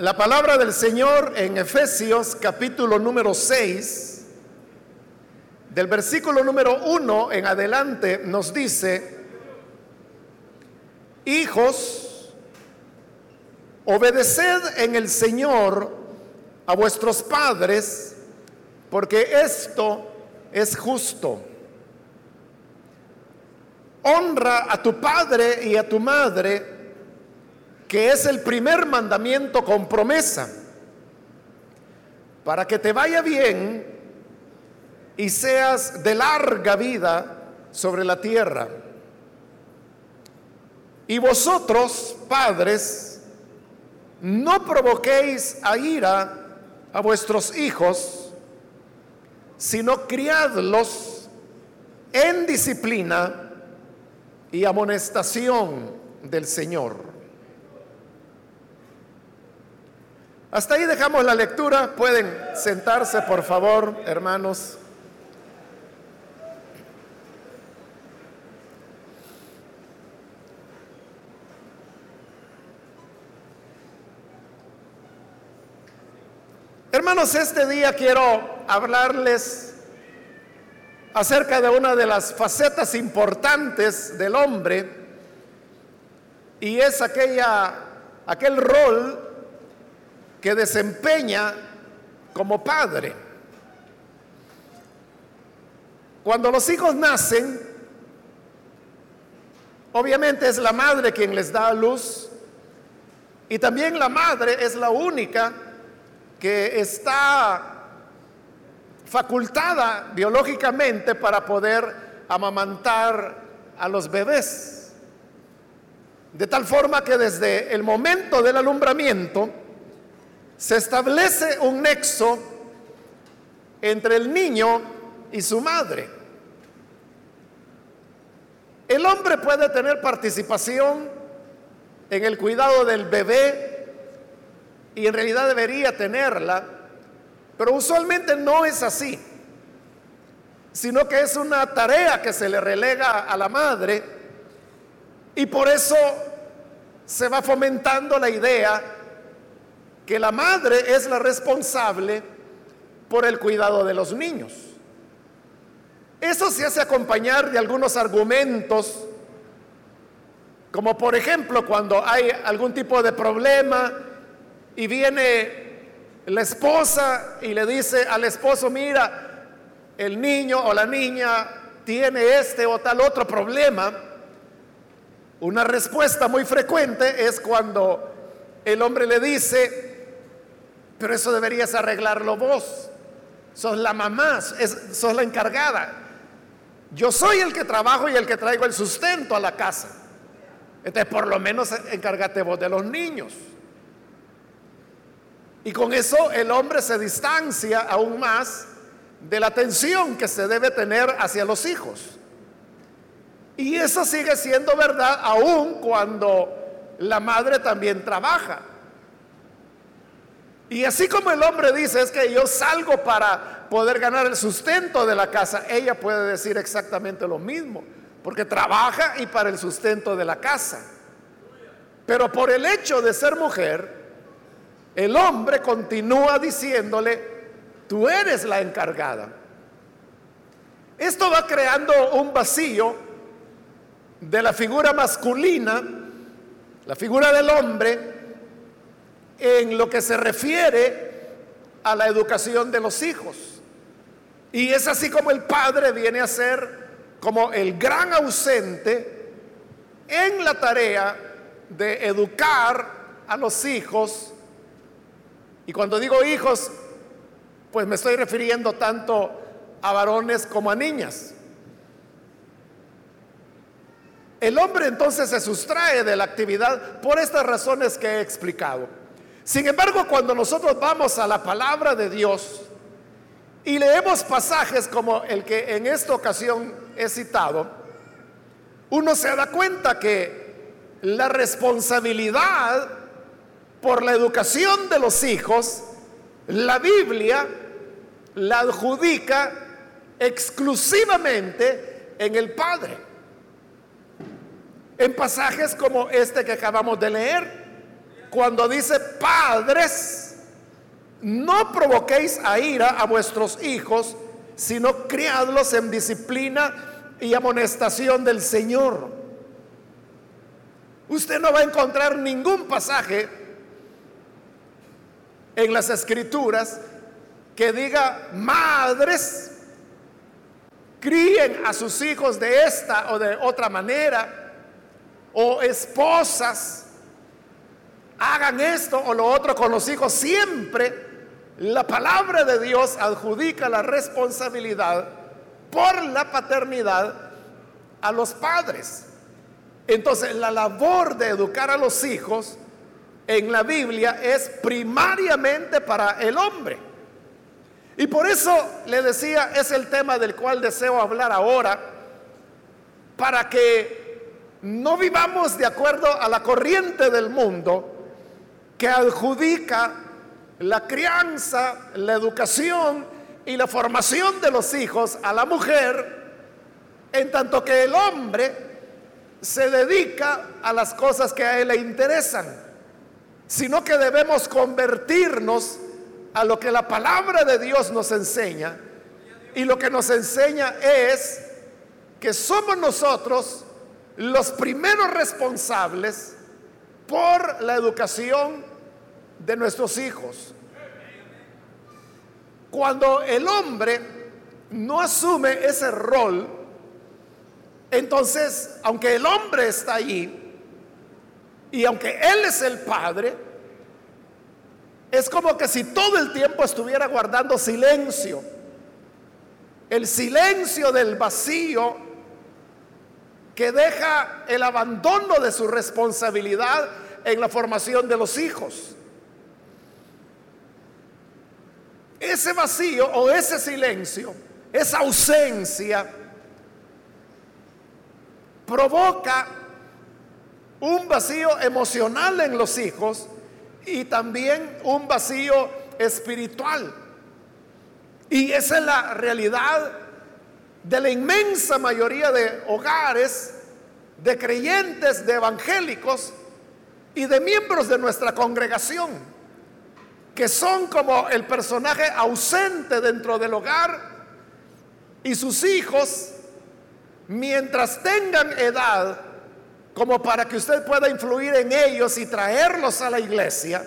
La palabra del Señor en Efesios capítulo número 6, del versículo número 1 en adelante, nos dice, hijos, obedeced en el Señor a vuestros padres, porque esto es justo. Honra a tu padre y a tu madre, que es el primer mandamiento con promesa, para que te vaya bien y seas de larga vida sobre la tierra. Y vosotros, padres, no provoquéis a ira a vuestros hijos, sino criadlos en disciplina y amonestación del Señor. Hasta ahí dejamos la lectura. Pueden sentarse, por favor, hermanos. Hermanos, este día quiero hablarles acerca de una de las facetas importantes del hombre y es aquella aquel rol que desempeña como padre. Cuando los hijos nacen, obviamente es la madre quien les da luz y también la madre es la única que está facultada biológicamente para poder amamantar a los bebés. De tal forma que desde el momento del alumbramiento, se establece un nexo entre el niño y su madre. El hombre puede tener participación en el cuidado del bebé y en realidad debería tenerla, pero usualmente no es así, sino que es una tarea que se le relega a la madre y por eso se va fomentando la idea que la madre es la responsable por el cuidado de los niños. Eso se hace acompañar de algunos argumentos, como por ejemplo cuando hay algún tipo de problema y viene la esposa y le dice al esposo, mira, el niño o la niña tiene este o tal otro problema, una respuesta muy frecuente es cuando el hombre le dice, pero eso deberías arreglarlo vos. Sos la mamá, sos la encargada. Yo soy el que trabajo y el que traigo el sustento a la casa. Entonces, por lo menos encárgate vos de los niños. Y con eso el hombre se distancia aún más de la atención que se debe tener hacia los hijos. Y eso sigue siendo verdad aún cuando la madre también trabaja. Y así como el hombre dice, es que yo salgo para poder ganar el sustento de la casa, ella puede decir exactamente lo mismo, porque trabaja y para el sustento de la casa. Pero por el hecho de ser mujer, el hombre continúa diciéndole, tú eres la encargada. Esto va creando un vacío de la figura masculina, la figura del hombre, en lo que se refiere a la educación de los hijos. Y es así como el padre viene a ser como el gran ausente en la tarea de educar a los hijos. Y cuando digo hijos, pues me estoy refiriendo tanto a varones como a niñas. El hombre entonces se sustrae de la actividad por estas razones que he explicado. Sin embargo, cuando nosotros vamos a la palabra de Dios y leemos pasajes como el que en esta ocasión he citado, uno se da cuenta que la responsabilidad por la educación de los hijos, la Biblia la adjudica exclusivamente en el Padre. En pasajes como este que acabamos de leer, cuando dice padres, no provoquéis a ira a vuestros hijos, sino criadlos en disciplina y amonestación del Señor. Usted no va a encontrar ningún pasaje en las escrituras que diga madres críen a sus hijos de esta o de otra manera, o esposas hagan esto o lo otro con los hijos. Siempre la palabra de Dios adjudica la responsabilidad por la paternidad a los padres. Entonces, la labor de educar a los hijos en la Biblia es primariamente para el hombre. Y por eso le decía, es el tema del cual deseo hablar ahora, para que no vivamos de acuerdo a la corriente del mundo que adjudica la crianza, la educación y la formación de los hijos a la mujer, en tanto que el hombre se dedica a las cosas que a él le interesan, sino que debemos convertirnos a lo que la palabra de Dios nos enseña. Y lo que nos enseña es que somos nosotros los primeros responsables por la educación de nuestros hijos. Cuando el hombre no asume ese rol, entonces, aunque el hombre está allí y aunque él es el padre, es como que si todo el tiempo estuviera guardando silencio. El silencio del vacío que deja el abandono de su responsabilidad en la formación de los hijos. Ese vacío o ese silencio, esa ausencia, provoca un vacío emocional en los hijos y también un vacío espiritual. Y esa es la realidad de la inmensa mayoría de hogares, de creyentes, de evangélicos y de miembros de nuestra congregación, que son como el personaje ausente dentro del hogar y sus hijos mientras tengan edad como para que usted pueda influir en ellos y traerlos a la iglesia,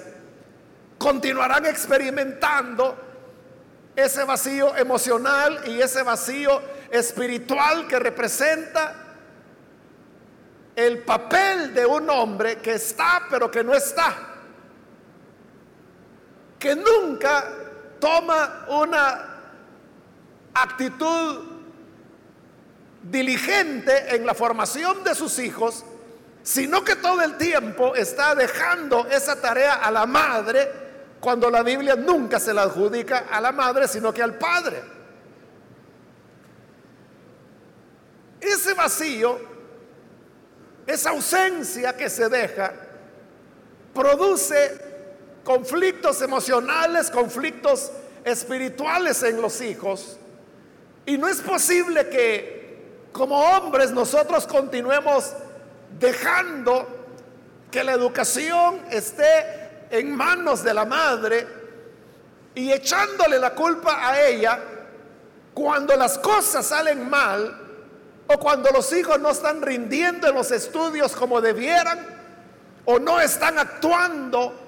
continuarán experimentando ese vacío emocional y ese vacío espiritual que representa el papel de un hombre que está pero que no está, que nunca toma una actitud diligente en la formación de sus hijos, sino que todo el tiempo está dejando esa tarea a la madre, cuando la Biblia nunca se la adjudica a la madre, sino que al padre. Ese vacío, esa ausencia que se deja, produce conflictos emocionales, conflictos espirituales en los hijos. Y no es posible que como hombres nosotros continuemos dejando que la educación esté en manos de la madre y echándole la culpa a ella cuando las cosas salen mal o cuando los hijos no están rindiendo en los estudios como debieran o no están actuando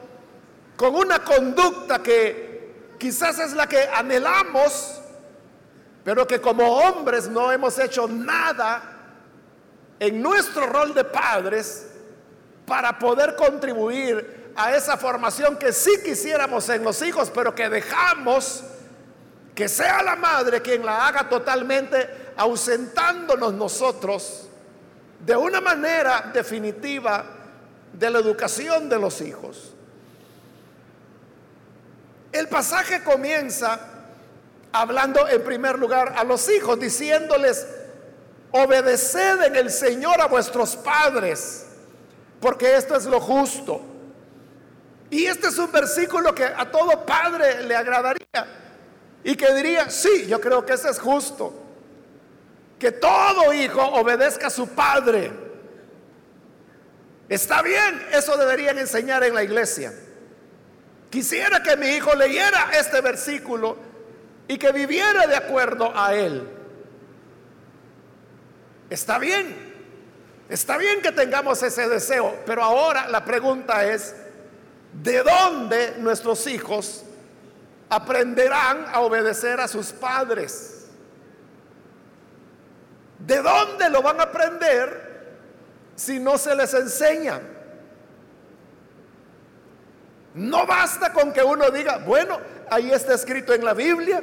con una conducta que quizás es la que anhelamos pero que como hombres no hemos hecho nada en nuestro rol de padres para poder contribuir a esa formación que sí quisiéramos en los hijos, pero que dejamos que sea la madre quien la haga totalmente, ausentándonos nosotros de una manera definitiva de la educación de los hijos. El pasaje comienza hablando en primer lugar a los hijos, diciéndoles, obedeced en el Señor a vuestros padres, porque esto es lo justo. Y este es un versículo que a todo padre le agradaría y que diría, sí, yo creo que ese es justo. Que todo hijo obedezca a su padre. Está bien, eso deberían enseñar en la iglesia. Quisiera que mi hijo leyera este versículo y que viviera de acuerdo a él. Está bien, está bien que tengamos ese deseo, pero ahora la pregunta es, ¿de dónde nuestros hijos aprenderán a obedecer a sus padres? ¿De dónde lo van a aprender si no se les enseña? No basta con que uno diga, bueno, ahí está escrito en la Biblia.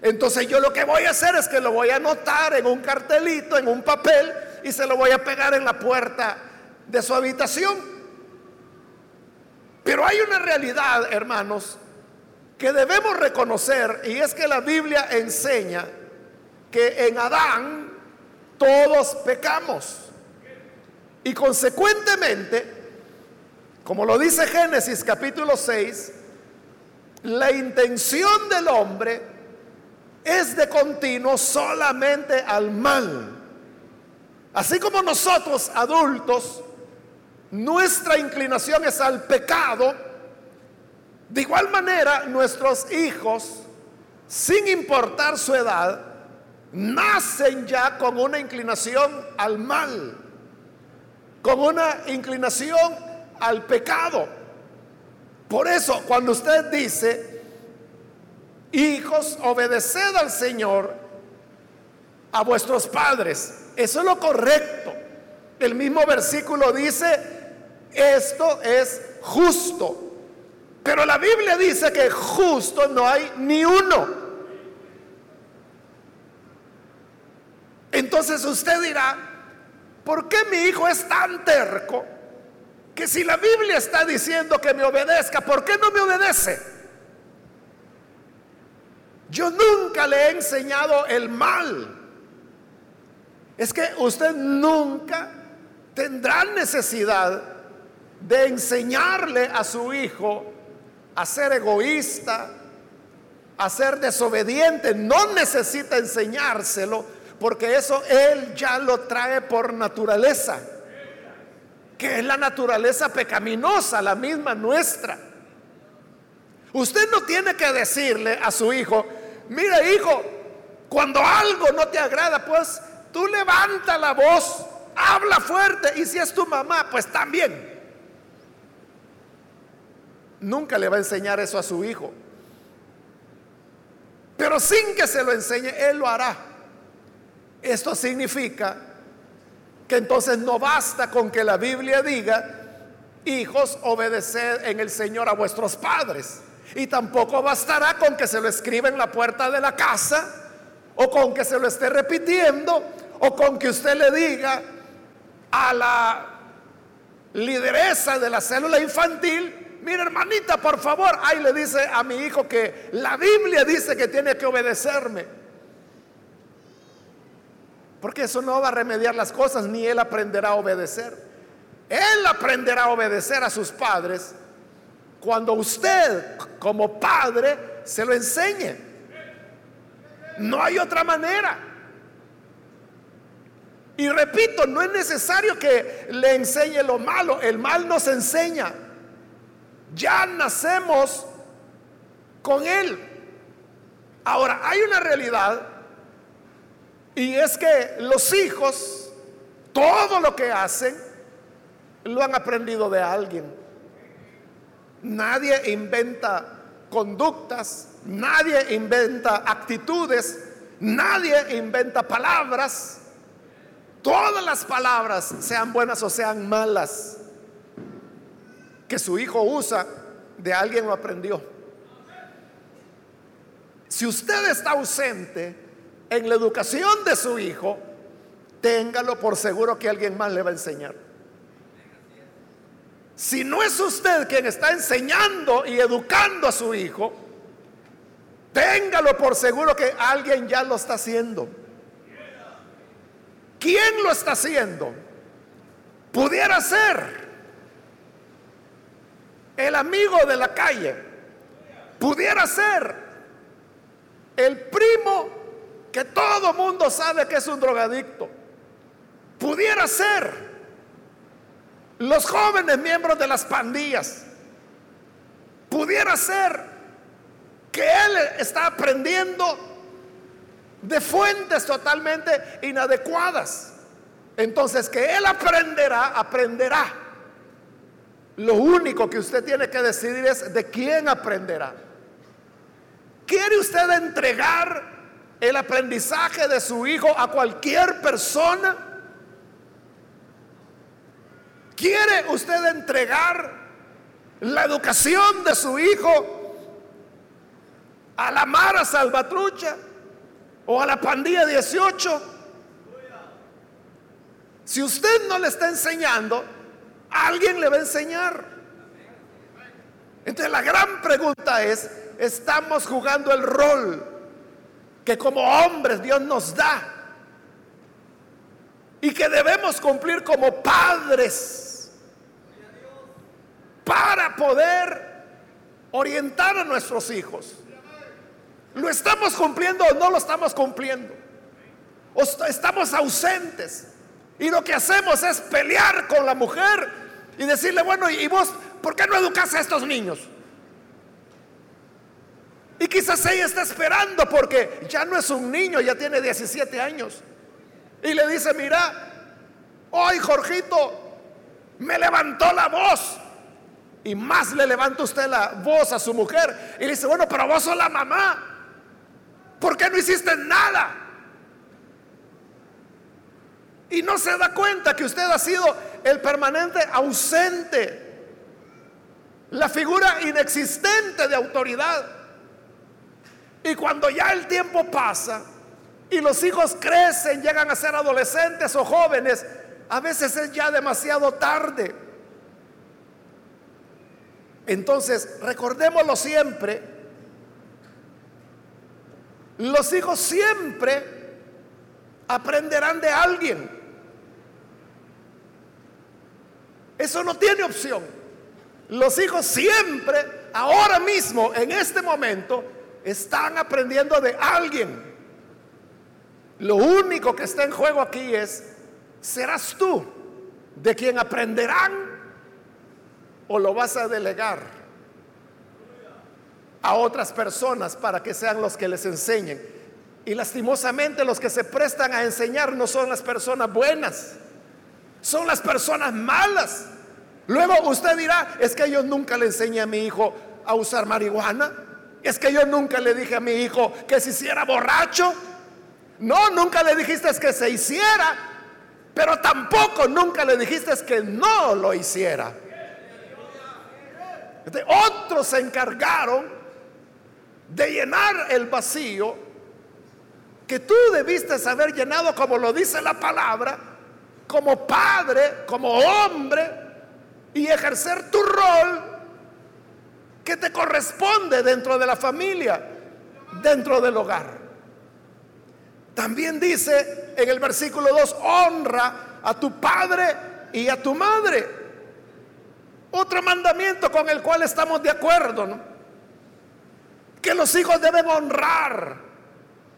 Entonces yo lo que voy a hacer es que lo voy a anotar en un cartelito, en un papel, y se lo voy a pegar en la puerta de su habitación. Pero hay una realidad, hermanos, que debemos reconocer, y es que la Biblia enseña que en Adán todos pecamos. Y consecuentemente, como lo dice Génesis capítulo 6, la intención del hombre es de continuo solamente al mal. Así como nosotros adultos, nuestra inclinación es al pecado, de igual manera nuestros hijos, sin importar su edad, nacen ya con una inclinación al mal, con una inclinación al pecado. Por eso, cuando usted dice, hijos, obedeced al Señor, a vuestros padres, eso es lo correcto. El mismo versículo dice, esto es justo. Pero la Biblia dice que justo no hay ni uno. Entonces usted dirá, ¿por qué mi hijo es tan terco? Que si la Biblia está diciendo que me obedezca, ¿por qué no me obedece? Yo nunca le he enseñado el mal. Es que usted nunca tendrá necesidad de enseñarle a su hijo a ser egoísta, a ser desobediente. No necesita enseñárselo porque eso él ya lo trae por naturaleza que es la naturaleza pecaminosa, la misma nuestra. Usted no tiene que decirle a su hijo, mire hijo, cuando algo no te agrada, pues tú levanta la voz, habla fuerte y si es tu mamá, pues también. Nunca le va a enseñar eso a su hijo. Pero sin que se lo enseñe, él lo hará. Esto significa que entonces no basta con que la Biblia diga, hijos, obedeced en el Señor a vuestros padres. Y tampoco bastará con que se lo escriba en la puerta de la casa, o con que se lo esté repitiendo, o con que usted le diga a la lideresa de la célula infantil, mire hermanita, por favor, ahí le dice a mi hijo que la Biblia dice que tiene que obedecerme. Porque eso no va a remediar las cosas, ni él aprenderá a obedecer. Él aprenderá a obedecer a sus padres cuando usted como padre se lo enseñe. No hay otra manera. Y repito, no es necesario que le enseñe lo malo, el mal nos enseña. Ya nacemos con él. Ahora, hay una realidad y es que los hijos, todo lo que hacen, lo han aprendido de alguien. Nadie inventa conductas, nadie inventa actitudes, nadie inventa palabras. Todas las palabras, sean buenas o sean malas, que su hijo usa, de alguien lo aprendió. Si usted está ausente, en la educación de su hijo, téngalo por seguro que alguien más le va a enseñar. Si no es usted quien está enseñando y educando a su hijo, téngalo por seguro que alguien ya lo está haciendo. ¿Quién lo está haciendo? Pudiera ser el amigo de la calle, pudiera ser el primo que todo mundo sabe que es un drogadicto. Pudiera ser los jóvenes miembros de las pandillas. Pudiera ser que él está aprendiendo de fuentes totalmente inadecuadas. Entonces, que él aprenderá, aprenderá. Lo único que usted tiene que decidir es de quién aprenderá. ¿Quiere usted entregar el aprendizaje de su hijo a cualquier persona? ¿Quiere usted entregar la educación de su hijo a la Mara Salvatrucha o a la pandilla 18? Si usted no le está enseñando, alguien le va a enseñar. Entonces la gran pregunta es, ¿estamos jugando el rol que como hombres Dios nos da? Y que debemos cumplir como padres para poder orientar a nuestros hijos. ¿Lo estamos cumpliendo o no lo estamos cumpliendo? ¿O estamos ausentes? Y lo que hacemos es pelear con la mujer y decirle, bueno, ¿y vos por qué no educas a estos niños? Y quizás ella está esperando porque ya no es un niño, ya tiene 17 años. Y le dice, mira, hoy Jorgito me levantó la voz y más le levanta usted la voz a su mujer y le dice, bueno, pero vos sos la mamá. ¿Por qué no hiciste nada? Y no se da cuenta que usted ha sido el permanente ausente, la figura inexistente de autoridad. Y cuando ya el tiempo pasa y los hijos crecen, llegan a ser adolescentes o jóvenes, a veces es ya demasiado tarde. Entonces, recordémoslo siempre, los hijos siempre aprenderán de alguien. Eso no tiene opción. Los hijos siempre, ahora mismo, en este momento, están aprendiendo de alguien. Lo único que está en juego aquí es, ¿serás tú de quien aprenderán o lo vas a delegar a otras personas para que sean los que les enseñen. Y lastimosamente los que se prestan a enseñar no son las personas buenas, son las personas malas. Luego usted dirá, es que yo nunca le enseñé a mi hijo a usar marihuana, es que yo nunca le dije a mi hijo que se hiciera borracho. No, nunca le dijiste que se hiciera, pero tampoco nunca le dijiste que no lo hiciera otros se encargaron de llenar el vacío que tú debiste haber llenado como lo dice la palabra, como padre, como hombre, y ejercer tu rol que te corresponde dentro de la familia, dentro del hogar. También dice en el versículo 2, honra a tu padre y a tu madre. Otro mandamiento con el cual estamos de acuerdo, ¿no? Que los hijos deben honrar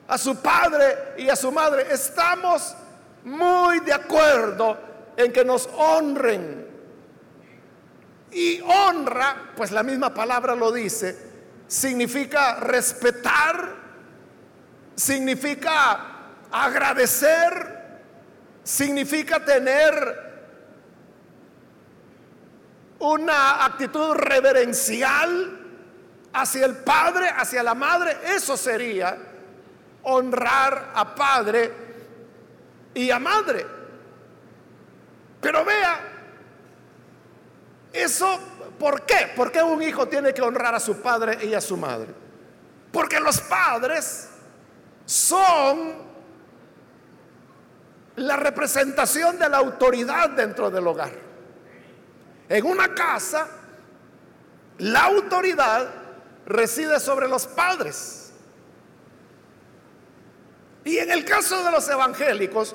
a su padre y a su madre. Estamos muy de acuerdo en que nos honren. Y honra, pues la misma palabra lo dice, significa respetar, significa agradecer, significa tener una actitud reverencial hacia el padre, hacia la madre, eso sería honrar a padre y a madre. Pero vea, eso, ¿por qué? ¿Por qué un hijo tiene que honrar a su padre y a su madre? Porque los padres son la representación de la autoridad dentro del hogar. En una casa, la autoridad reside sobre los padres. Y en el caso de los evangélicos,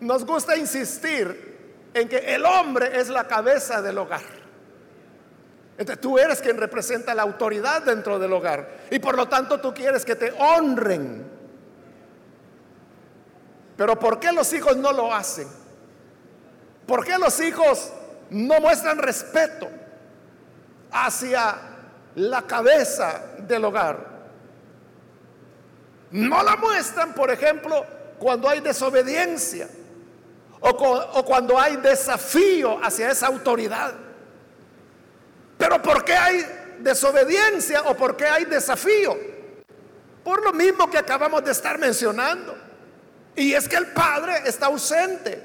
nos gusta insistir en que el hombre es la cabeza del hogar. Entonces tú eres quien representa la autoridad dentro del hogar. Y por lo tanto tú quieres que te honren. Pero ¿por qué los hijos no lo hacen? ¿Por qué los hijos no muestran respeto hacia la cabeza del hogar. No la muestran, por ejemplo, cuando hay desobediencia o, cuando hay desafío hacia esa autoridad. Pero ¿por qué hay desobediencia o por qué hay desafío? Por lo mismo que acabamos de estar mencionando. Y es que el padre está ausente.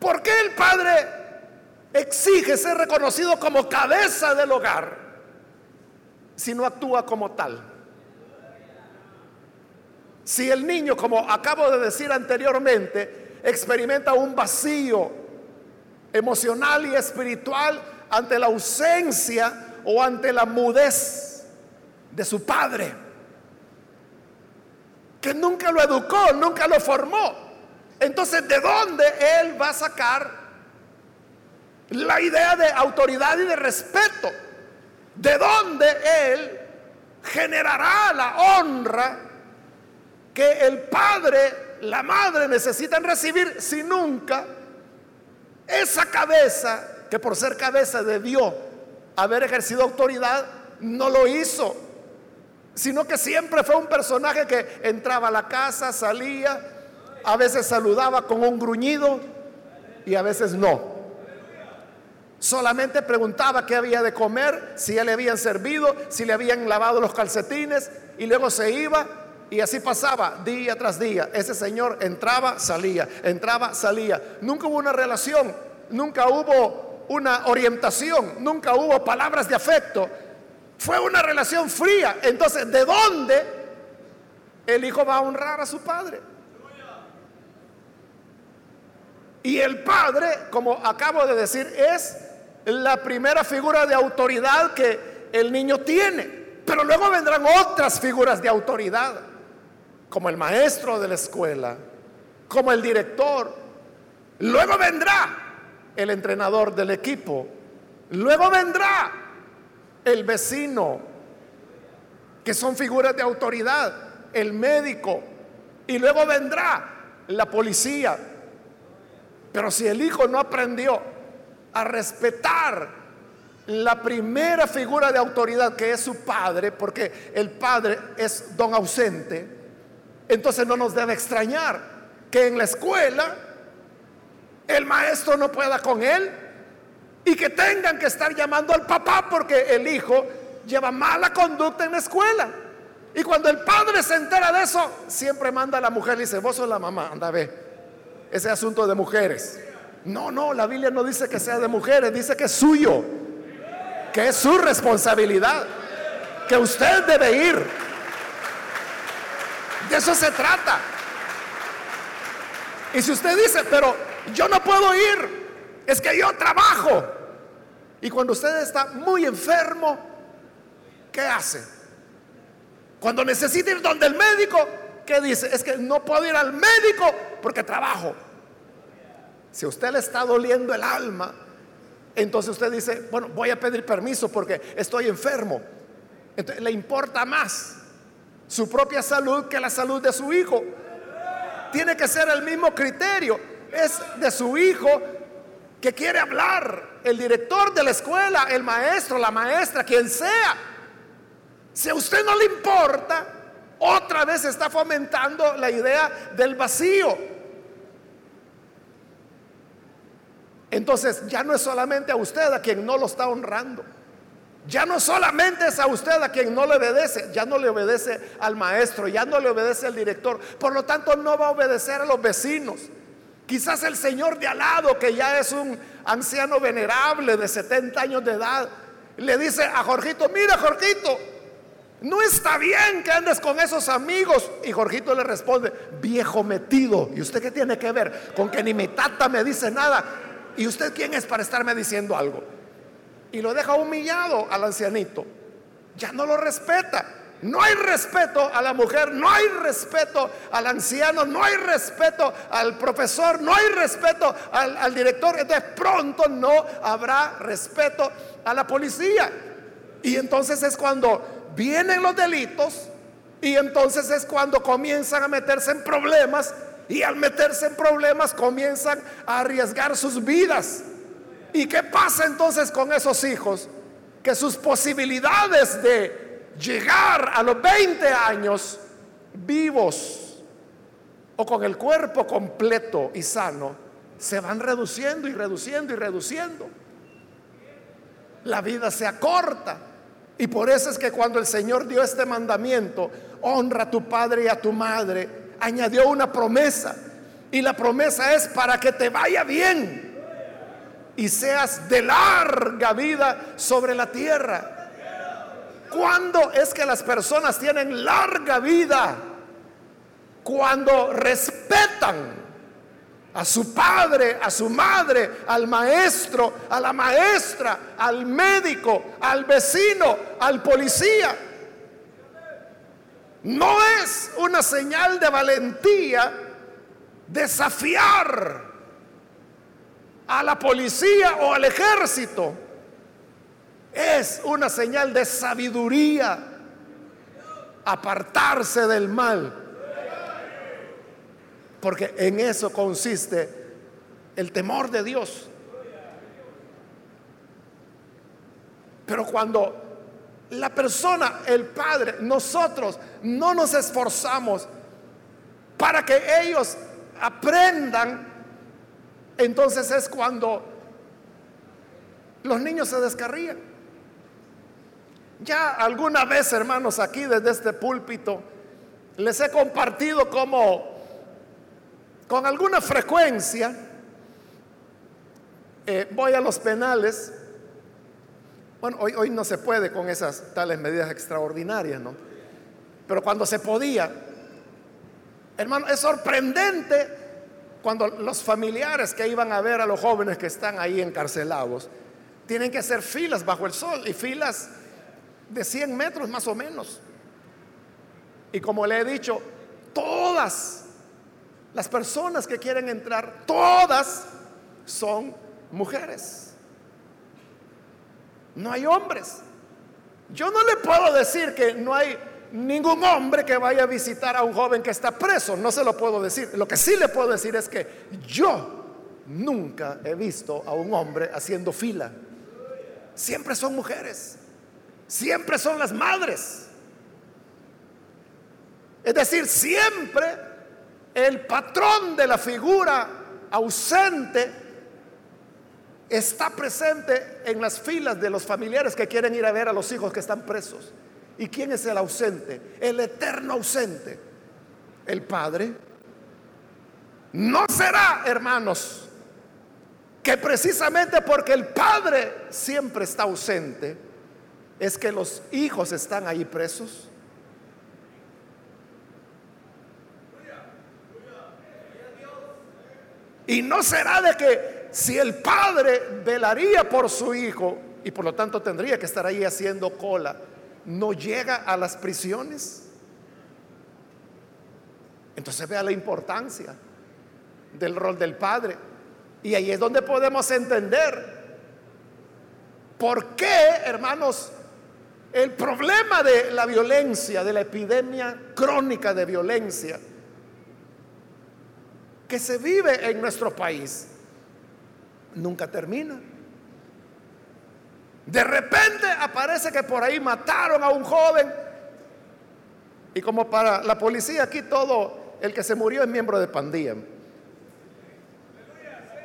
¿Por qué el padre exige ser reconocido como cabeza del hogar si no actúa como tal? Si el niño, como acabo de decir anteriormente, experimenta un vacío emocional y espiritual ante la ausencia o ante la mudez de su padre, que nunca lo educó, nunca lo formó. Entonces, ¿de dónde él va a sacar la idea de autoridad y de respeto? ¿De dónde él generará la honra que el padre, la madre necesitan recibir si nunca esa cabeza, que por ser cabeza debió haber ejercido autoridad, no lo hizo, sino que siempre fue un personaje que entraba a la casa, salía, a veces saludaba con un gruñido y a veces no. Solamente preguntaba qué había de comer, si ya le habían servido, si le habían lavado los calcetines y luego se iba y así pasaba día tras día. Ese señor entraba, salía, entraba, salía. Nunca hubo una relación, nunca hubo una orientación, nunca hubo palabras de afecto. Fue una relación fría. Entonces, ¿de dónde el hijo va a honrar a su padre? Y el padre, como acabo de decir, es la primera figura de autoridad que el niño tiene. Pero luego vendrán otras figuras de autoridad como el maestro de la escuela, como el director. Luego vendrá el entrenador del equipo. Luego vendrá el vecino, que son figuras de autoridad, el médico. Y luego vendrá la policía. Pero si el hijo no aprendió a respetar la primera figura de autoridad que es su padre, porque el padre es don ausente, entonces no nos debe extrañar que en la escuela el maestro no pueda con él y que tengan que estar llamando al papá porque el hijo lleva mala conducta en la escuela. Y cuando el padre se entera de eso, siempre manda a la mujer y dice, vos sos la mamá, anda ve, ese asunto de mujeres. No, no, la Biblia no dice que sea de mujeres, dice que es suyo, que es su responsabilidad, que usted debe ir de eso se trata. Y si usted dice, pero yo no puedo ir, es que yo trabajo. Y cuando usted está muy enfermo, ¿qué hace? Cuando necesita ir donde el médico, ¿qué dice? Es que no puedo ir al médico porque trabajo. Si a usted le está doliendo el alma, entonces usted dice, bueno, voy a pedir permiso porque estoy enfermo. Entonces le importa más su propia salud que la salud de su hijo. Tiene que ser el mismo criterio. Es de su hijo que quiere hablar, el director de la escuela, el maestro, la maestra, quien sea. Si a usted no le importa, otra vez está fomentando la idea del vacío. Entonces ya no es solamente a usted a quien no lo está honrando. Ya no solamente es a usted a quien no le obedece, ya no le obedece al maestro, ya no le obedece al director. Por lo tanto, no va a obedecer a los vecinos. Quizás el señor de al lado, que ya es un anciano venerable de 70 años de edad, le dice a Jorgito, mira Jorgito, no está bien que andes con esos amigos. Y Jorgito le responde, viejo metido. ¿Y usted qué tiene que ver? Con que ni mi tata me dice nada. ¿Y usted quién es para estarme diciendo algo? Y lo deja humillado al ancianito. Ya no lo respeta. No hay respeto a la mujer, no hay respeto al anciano, no hay respeto al profesor, no hay respeto al, director. Entonces pronto no habrá respeto a la policía. Y entonces es cuando vienen los delitos y entonces es cuando comienzan a meterse en problemas y al meterse en problemas comienzan a arriesgar sus vidas. ¿Y qué pasa entonces con esos hijos? Que sus posibilidades de llegar a los 20 años vivos o con el cuerpo completo y sano se van reduciendo y reduciendo y reduciendo. La vida se acorta. Y por eso es que cuando el Señor dio este mandamiento, honra a tu padre y a tu madre, añadió una promesa. Y la promesa es para que te vaya bien y seas de larga vida sobre la tierra. ¿Cuándo es que las personas tienen larga vida? Cuando respetan a su padre, a su madre, al maestro, a la maestra, al médico, al vecino, al policía. No es una señal de valentía desafiar a la policía o al ejército. Es una señal de sabiduría apartarse del mal. Porque en eso consiste el temor de Dios. Pero cuando la persona, el padre, nosotros no nos esforzamos para que ellos aprendan entonces es cuando los niños se descarrían. Ya alguna vez, hermanos, aquí desde este púlpito, les he compartido como con alguna frecuencia eh, voy a los penales. Bueno, hoy, hoy no se puede con esas tales medidas extraordinarias, ¿no? Pero cuando se podía, hermano, es sorprendente cuando los familiares que iban a ver a los jóvenes que están ahí encarcelados, tienen que hacer filas bajo el sol y filas de 100 metros más o menos. Y como le he dicho, todas las personas que quieren entrar, todas son mujeres. No hay hombres. Yo no le puedo decir que no hay ningún hombre que vaya a visitar a un joven que está preso, no se lo puedo decir. Lo que sí le puedo decir es que yo nunca he visto a un hombre haciendo fila. Siempre son mujeres, siempre son las madres. Es decir, siempre el patrón de la figura ausente está presente en las filas de los familiares que quieren ir a ver a los hijos que están presos. ¿Y quién es el ausente? El eterno ausente. El Padre. No será, hermanos, que precisamente porque el Padre siempre está ausente, es que los hijos están ahí presos. Y no será de que si el padre velaría por su hijo y por lo tanto tendría que estar ahí haciendo cola, no llega a las prisiones. Entonces vea la importancia del rol del Padre. Y ahí es donde podemos entender por qué, hermanos, el problema de la violencia, de la epidemia crónica de violencia que se vive en nuestro país, nunca termina. De repente aparece que por ahí mataron a un joven. Y como para la policía aquí todo, el que se murió es miembro de pandilla.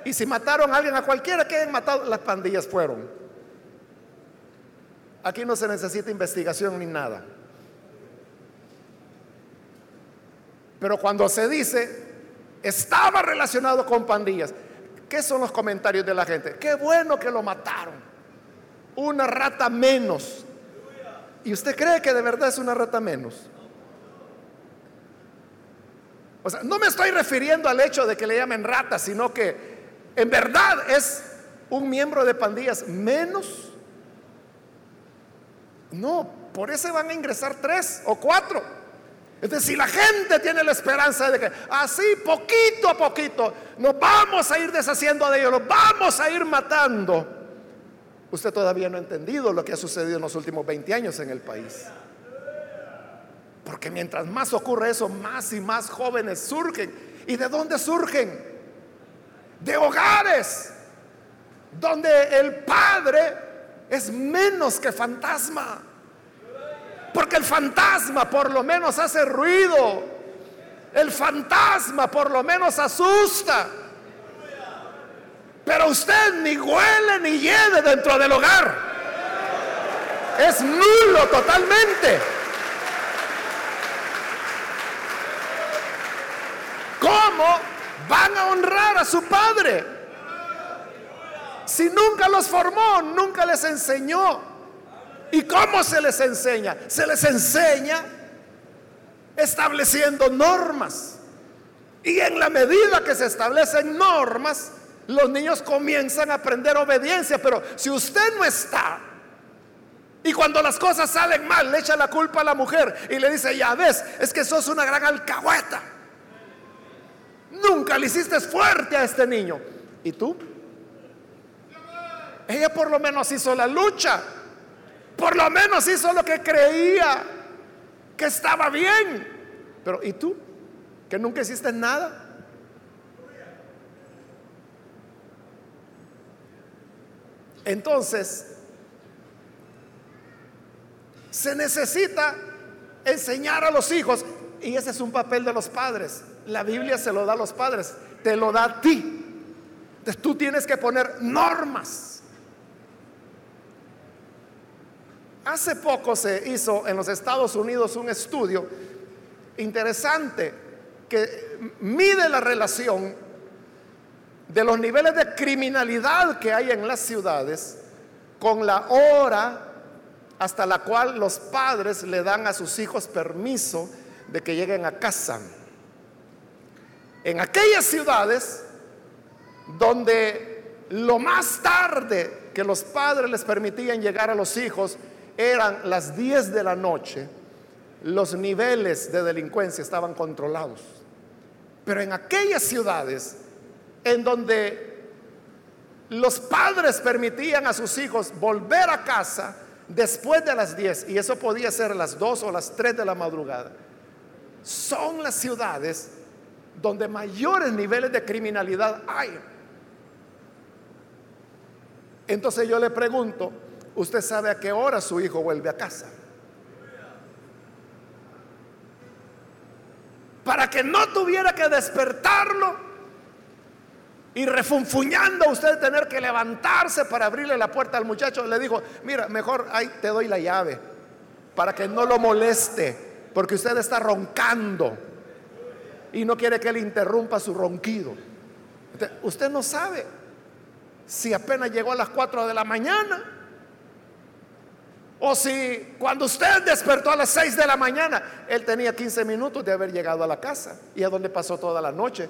Y si mataron a alguien, a cualquiera que hayan matado, las pandillas fueron. Aquí no se necesita investigación ni nada. Pero cuando se dice, estaba relacionado con pandillas, ¿qué son los comentarios de la gente? Qué bueno que lo mataron una rata menos. ¿Y usted cree que de verdad es una rata menos? O sea, no me estoy refiriendo al hecho de que le llamen rata, sino que en verdad es un miembro de pandillas menos. No, por eso van a ingresar tres o cuatro. Entonces, si la gente tiene la esperanza de que así poquito a poquito nos vamos a ir deshaciendo de ellos, los vamos a ir matando Usted todavía no ha entendido lo que ha sucedido en los últimos 20 años en el país. Porque mientras más ocurre eso, más y más jóvenes surgen. ¿Y de dónde surgen? De hogares donde el padre es menos que fantasma. Porque el fantasma por lo menos hace ruido. El fantasma por lo menos asusta. Pero usted ni huele ni hiede dentro del hogar. Es nulo totalmente. ¿Cómo van a honrar a su padre? Si nunca los formó, nunca les enseñó. ¿Y cómo se les enseña? Se les enseña estableciendo normas. Y en la medida que se establecen normas, los niños comienzan a aprender obediencia. Pero si usted no está, y cuando las cosas salen mal, le echa la culpa a la mujer y le dice, ya ves, es que sos una gran alcahueta. Nunca le hiciste fuerte a este niño. ¿Y tú? Ella por lo menos hizo la lucha. Por lo menos hizo lo que creía que estaba bien. Pero ¿y tú? Que nunca hiciste nada. Entonces, se necesita enseñar a los hijos, y ese es un papel de los padres. La Biblia se lo da a los padres, te lo da a ti. Entonces tú tienes que poner normas. Hace poco se hizo en los Estados Unidos un estudio interesante que mide la relación de los niveles de criminalidad que hay en las ciudades con la hora hasta la cual los padres le dan a sus hijos permiso de que lleguen a casa. En aquellas ciudades donde lo más tarde que los padres les permitían llegar a los hijos eran las 10 de la noche, los niveles de delincuencia estaban controlados. Pero en aquellas ciudades en donde los padres permitían a sus hijos volver a casa después de las 10, y eso podía ser las 2 o las 3 de la madrugada, son las ciudades donde mayores niveles de criminalidad hay. Entonces yo le pregunto, ¿usted sabe a qué hora su hijo vuelve a casa? Para que no tuviera que despertarlo y refunfuñando usted tener que levantarse para abrirle la puerta al muchacho, le dijo, mira, mejor ahí te doy la llave para que no lo moleste, porque usted está roncando y no quiere que le interrumpa su ronquido. usted no sabe si apenas llegó a las 4 de la mañana o si cuando usted despertó a las 6 de la mañana, él tenía 15 minutos de haber llegado a la casa y a dónde pasó toda la noche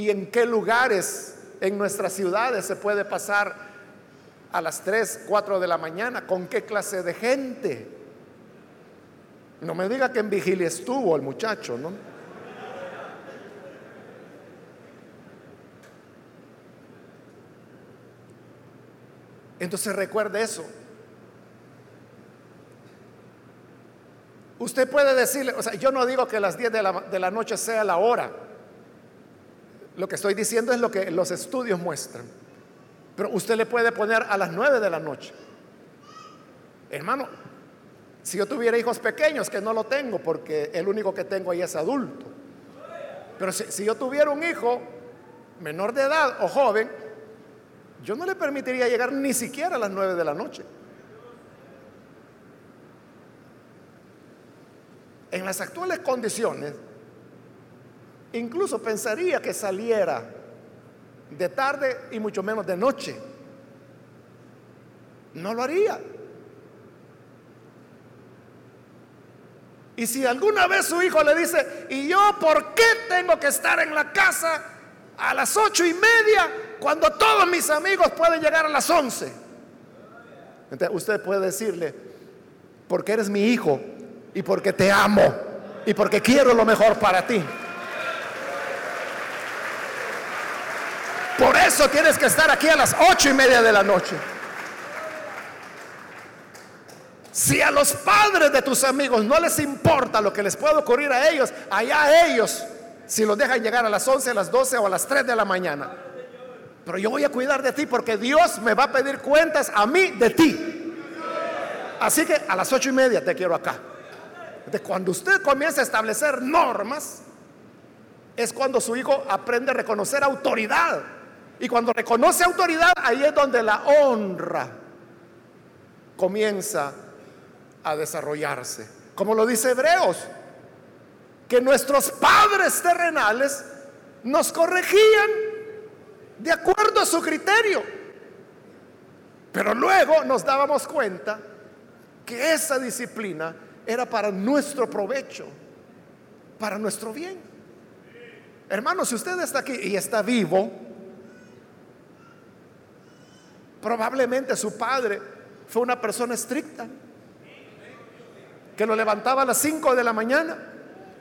y en qué lugares en nuestras ciudades se puede pasar a las 3, 4 de la mañana, con qué clase de gente. No me diga que en vigilia estuvo el muchacho, ¿no? Entonces recuerde eso. Usted puede decirle, o sea, yo no digo que las 10 de la, de la noche sea la hora. Lo que estoy diciendo es lo que los estudios muestran. Pero usted le puede poner a las 9 de la noche. Hermano, si yo tuviera hijos pequeños, que no lo tengo porque el único que tengo ahí es adulto. Pero si, si yo tuviera un hijo menor de edad o joven, yo no le permitiría llegar ni siquiera a las 9 de la noche. En las actuales condiciones, incluso pensaría que saliera de tarde y mucho menos de noche. No lo haría. Y si alguna vez su hijo le dice, ¿y yo por qué tengo que estar en la casa a las ocho y media cuando todos mis amigos pueden llegar a las once. Entonces usted puede decirle, porque eres mi hijo y porque te amo y porque quiero lo mejor para ti. Por eso tienes que estar aquí a las ocho y media de la noche. Si a los padres de tus amigos no les importa lo que les puede ocurrir a ellos, allá ellos si los dejan llegar a las 11, a las 12 o a las 3 de la mañana. Pero yo voy a cuidar de ti porque Dios me va a pedir cuentas a mí de ti. Así que a las ocho y media te quiero acá. De cuando usted comienza a establecer normas, es cuando su hijo aprende a reconocer autoridad. Y cuando reconoce autoridad, ahí es donde la honra comienza a desarrollarse. Como lo dice Hebreos, que nuestros padres terrenales nos corregían de acuerdo a su criterio. Pero luego nos dábamos cuenta que esa disciplina era para nuestro provecho, para nuestro bien. Hermano, si usted está aquí y está vivo, probablemente su padre fue una persona estricta, que lo levantaba a las 5 de la mañana.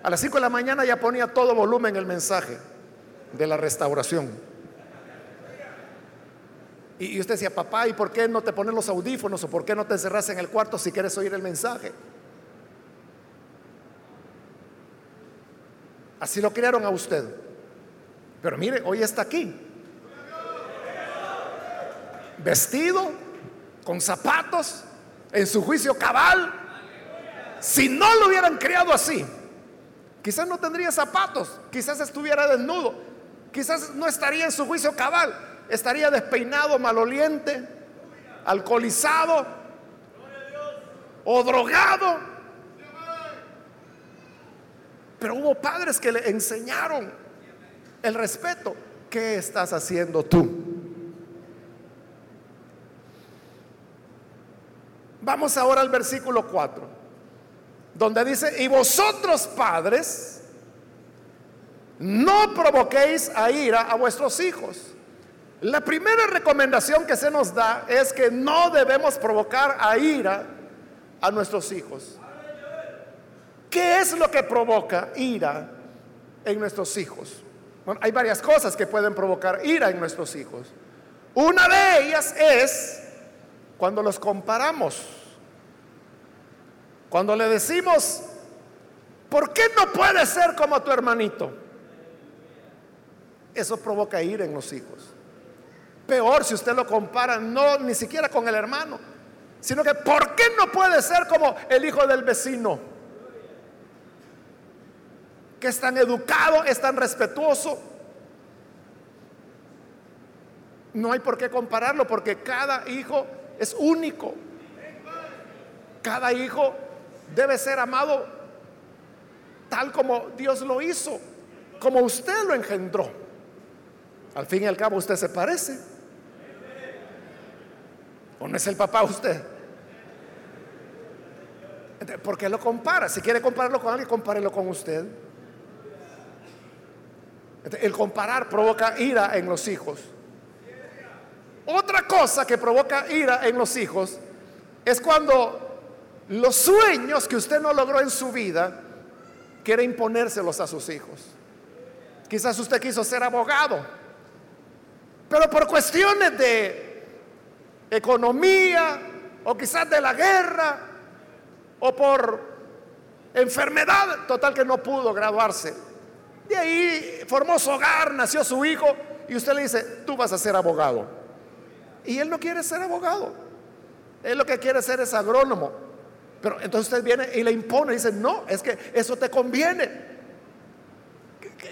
A las 5 de la mañana ya ponía todo volumen el mensaje de la restauración. Y, usted decía, papá, ¿y por qué no te pones los audífonos o por qué no te encerras en el cuarto si quieres oír el mensaje? Así lo criaron a usted. Pero mire, hoy está aquí. Vestido, con zapatos, en su juicio cabal. Si no lo hubieran criado así, quizás no tendría zapatos, quizás estuviera desnudo, quizás no estaría en su juicio cabal, estaría despeinado, maloliente, alcoholizado o drogado. Pero hubo padres que le enseñaron el respeto. ¿Qué estás haciendo tú? Vamos ahora al versículo 4, donde dice, y vosotros padres, no provoquéis a ira a vuestros hijos. La primera recomendación que se nos da es que no debemos provocar a ira a nuestros hijos. ¿Qué es lo que provoca ira en nuestros hijos? Bueno, hay varias cosas que pueden provocar ira en nuestros hijos. Una de ellas es cuando los comparamos. Cuando le decimos, ¿por qué no puede ser como tu hermanito? Eso provoca ira en los hijos. Peor si usted lo compara, no ni siquiera con el hermano, sino que ¿por qué no puede ser como el hijo del vecino? Que es tan educado, es tan respetuoso. No hay por qué compararlo porque cada hijo es único. Cada hijo debe ser amado tal como Dios lo hizo, como usted lo engendró. Al fin y al cabo usted se parece. ¿O no es el papá usted? ¿Por qué lo compara? Si quiere compararlo con alguien, compárelo con usted. El comparar provoca ira en los hijos. Otra cosa que provoca ira en los hijos es cuando los sueños que usted no logró en su vida quiere imponérselos a sus hijos. Quizás usted quiso ser abogado, pero por cuestiones de economía o quizás de la guerra o por enfermedad, total que no pudo graduarse. De ahí formó su hogar, nació su hijo y usted le dice, tú vas a ser abogado. Y él no quiere ser abogado. Él lo que quiere ser es agrónomo. Pero entonces usted viene y le impone y dice, no, es que eso te conviene.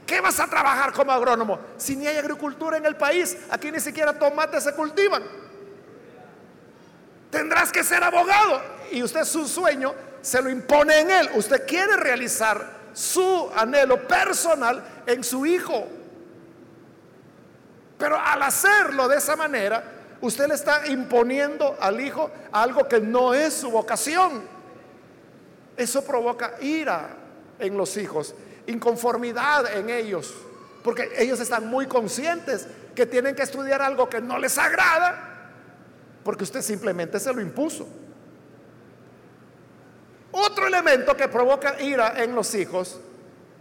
¿Qué vas a trabajar como agrónomo? Si ni hay agricultura en el país, aquí ni siquiera tomates se cultivan tendrás que ser abogado. Y usted su sueño se lo impone en él. Usted quiere realizar su anhelo personal en su hijo. Pero al hacerlo de esa manera, usted le está imponiendo al hijo algo que no es su vocación. Eso provoca ira en los hijos, inconformidad en ellos, porque ellos están muy conscientes que tienen que estudiar algo que no les agrada porque usted simplemente se lo impuso. Otro elemento que provoca ira en los hijos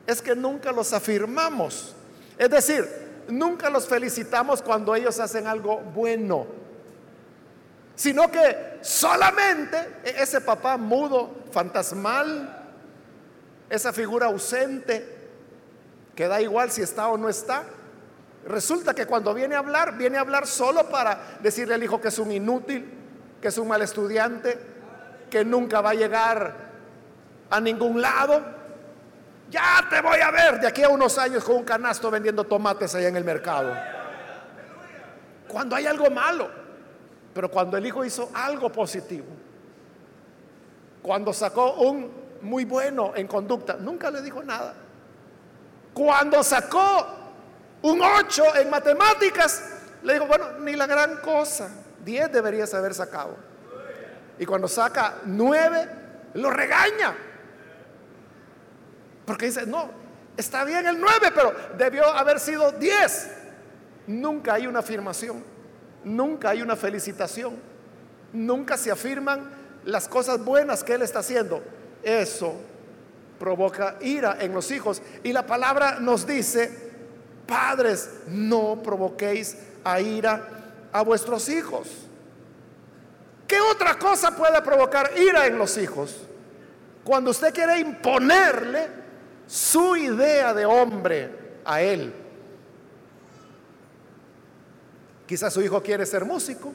es que nunca los afirmamos. Es decir, nunca los felicitamos cuando ellos hacen algo bueno, sino que solamente ese papá mudo, fantasmal, esa figura ausente, que da igual si está o no está. Resulta que cuando viene a hablar, viene a hablar solo para decirle al hijo que es un inútil, que es un mal estudiante, que nunca va a llegar a ningún lado. Ya te voy a ver de aquí a unos años con un canasto vendiendo tomates allá en el mercado. Cuando hay algo malo, pero cuando el hijo hizo algo positivo, cuando sacó un muy bueno en conducta, nunca le dijo nada. Cuando sacó un 8 en matemáticas, le dijo, bueno, ni la gran cosa, 10 deberías haber sacado. Y cuando saca 9, lo regaña. Porque dice, no, está bien el 9, pero debió haber sido 10. Nunca hay una afirmación, nunca hay una felicitación, nunca se afirman las cosas buenas que él está haciendo. Eso provoca ira en los hijos. Y la palabra nos dice, padres, no provoquéis a ira a vuestros hijos. ¿Qué otra cosa puede provocar ira en los hijos? Cuando usted quiere imponerle su idea de hombre a él. Quizás su hijo quiere ser músico.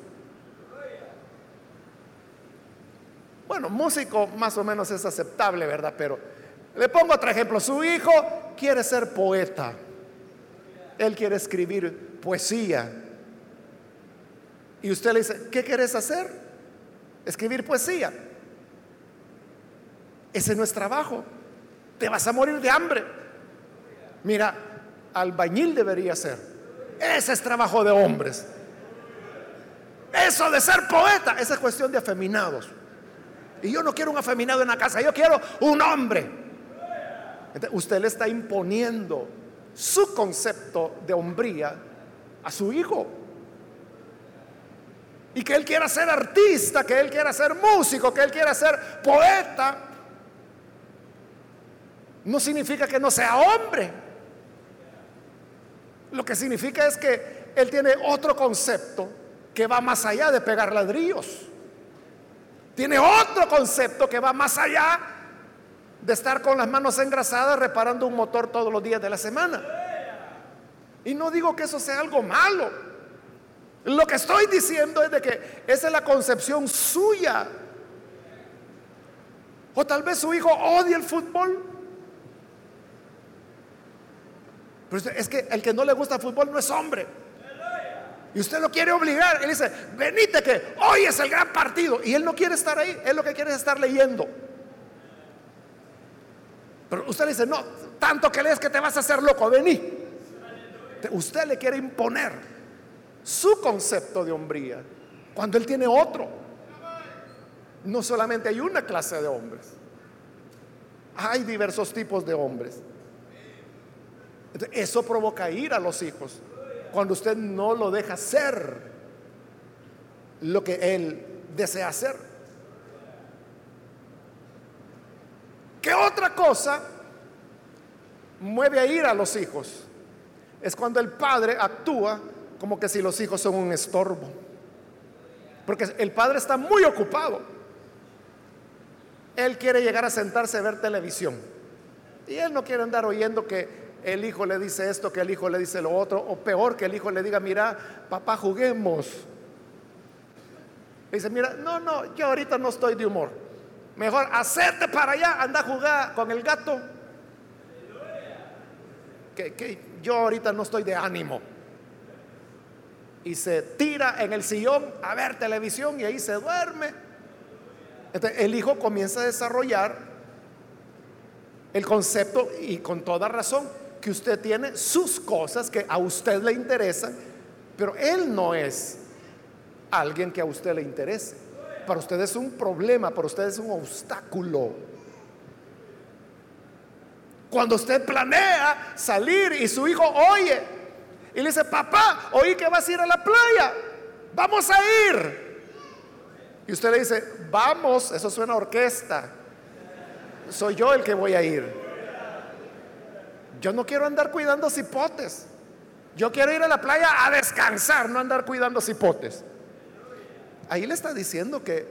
Bueno, músico más o menos es aceptable, ¿verdad? Pero le pongo otro ejemplo. Su hijo quiere ser poeta. Él quiere escribir poesía. Y usted le dice, ¿qué quieres hacer? Escribir poesía. Ese no es trabajo te vas a morir de hambre. Mira, albañil debería ser. Ese es trabajo de hombres. Eso de ser poeta, esa es cuestión de afeminados. Y yo no quiero un afeminado en la casa, yo quiero un hombre. usted le está imponiendo su concepto de hombría a su hijo. Y que él quiera ser artista, que él quiera ser músico, que él quiera ser poeta no significa que no sea hombre. Lo que significa es que él tiene otro concepto que va más allá de pegar ladrillos. Tiene otro concepto que va más allá de estar con las manos engrasadas reparando un motor todos los días de la semana. Y no digo que eso sea algo malo. Lo que estoy diciendo es de que esa es la concepción suya. O tal vez su hijo odia el fútbol. Pero es que el que no le gusta fútbol no es hombre. Y usted lo quiere obligar. Él dice, venite que hoy es el gran partido. Y él no quiere estar ahí. Él lo que quiere es estar leyendo. Pero usted le dice, no, tanto que lees que te vas a hacer loco, vení. Usted le quiere imponer su concepto de hombría cuando él tiene otro. No solamente hay una clase de hombres, hay diversos tipos de hombres. Eso provoca ir a los hijos cuando usted no lo deja ser lo que él desea hacer. ¿Qué otra cosa mueve a ir a los hijos? Es cuando el padre actúa como que si los hijos son un estorbo. Porque el padre está muy ocupado. Él quiere llegar a sentarse a ver televisión. Y él no quiere andar oyendo que el hijo le dice esto, que el hijo le dice lo otro, o peor que el hijo le diga, mira, papá, juguemos. dice, mira, no, no, yo ahorita no estoy de humor. Mejor hacerte para allá, anda a jugar con el gato. Que, que yo ahorita no estoy de ánimo. Y se tira en el sillón a ver televisión y ahí se duerme. el hijo comienza a desarrollar el concepto y con toda razón que usted tiene sus cosas que a usted le interesan, pero él no es alguien que a usted le interese. Para usted es un problema, para usted es un obstáculo. Cuando usted planea salir y su hijo oye y le dice, papá, oí que vas a ir a la playa, vamos a ir. Y usted le dice, vamos, eso suena a orquesta, soy yo el que voy a ir. Yo no quiero andar cuidando cipotes. Yo quiero ir a la playa a descansar, no andar cuidando cipotes. Ahí le está diciendo que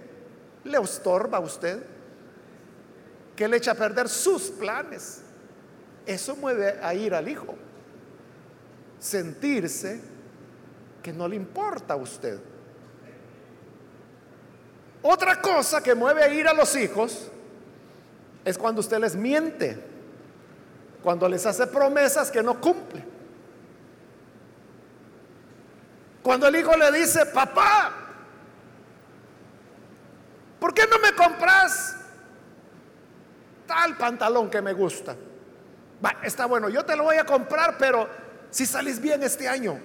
le estorba a usted, que le echa a perder sus planes. Eso mueve a ir al hijo. Sentirse que no le importa a usted. Otra cosa que mueve a ir a los hijos es cuando usted les miente, cuando les hace promesas que no cumple. Cuando el hijo le dice, papá, ¿por qué no me compras tal pantalón que me gusta? está bueno, yo te lo voy a comprar, pero si salís bien este año.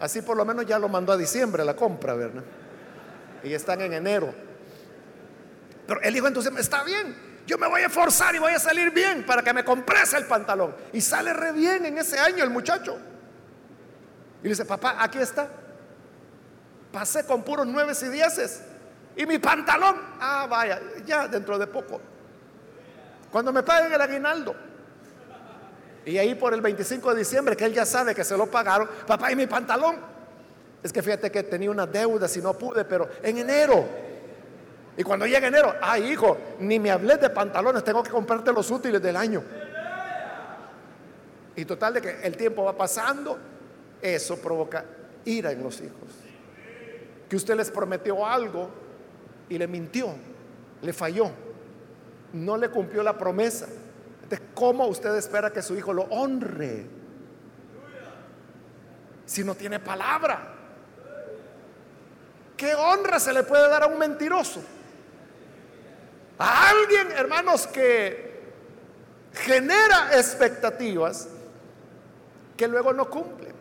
Así por lo menos ya lo mandó a diciembre la compra, ¿verdad? Y están en enero. Pero el hijo entonces está bien, yo me voy a forzar y voy a salir bien para que me compres el pantalón. Y sale re bien en ese año el muchacho. Y dice, papá, aquí está. Pasé con puros nueve y dieces. Y mi pantalón, ah, vaya, ya dentro de poco. Cuando me paguen el aguinaldo. Y ahí por el 25 de diciembre, que él ya sabe que se lo pagaron, papá, ¿y mi pantalón? Es que fíjate que tenía una deuda si no pude, pero en enero. Y cuando llega enero, ay hijo, ni me hablé de pantalones, tengo que comprarte los útiles del año. Y total de que el tiempo va pasando, eso provoca ira en los hijos. Que usted les prometió algo y le mintió, le falló, no le cumplió la promesa. Entonces, ¿cómo usted espera que su hijo lo honre? Si no tiene palabra. ¿Qué honra se le puede dar a un mentiroso? A alguien, hermanos, que genera expectativas que luego no cumple.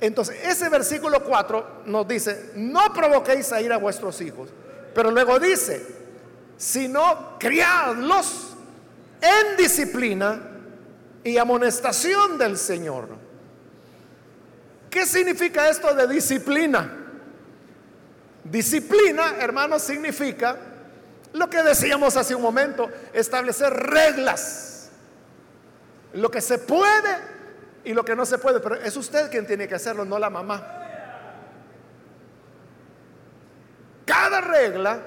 Entonces, ese versículo 4 nos dice, no provoquéis a ir a vuestros hijos, pero luego dice, sino criadlos en disciplina y amonestación del Señor. ¿Qué significa esto de disciplina? Disciplina, hermanos, significa lo que decíamos hace un momento, establecer reglas. Lo que se puede y lo que no se puede, pero es usted quien tiene que hacerlo, no la mamá. Cada regla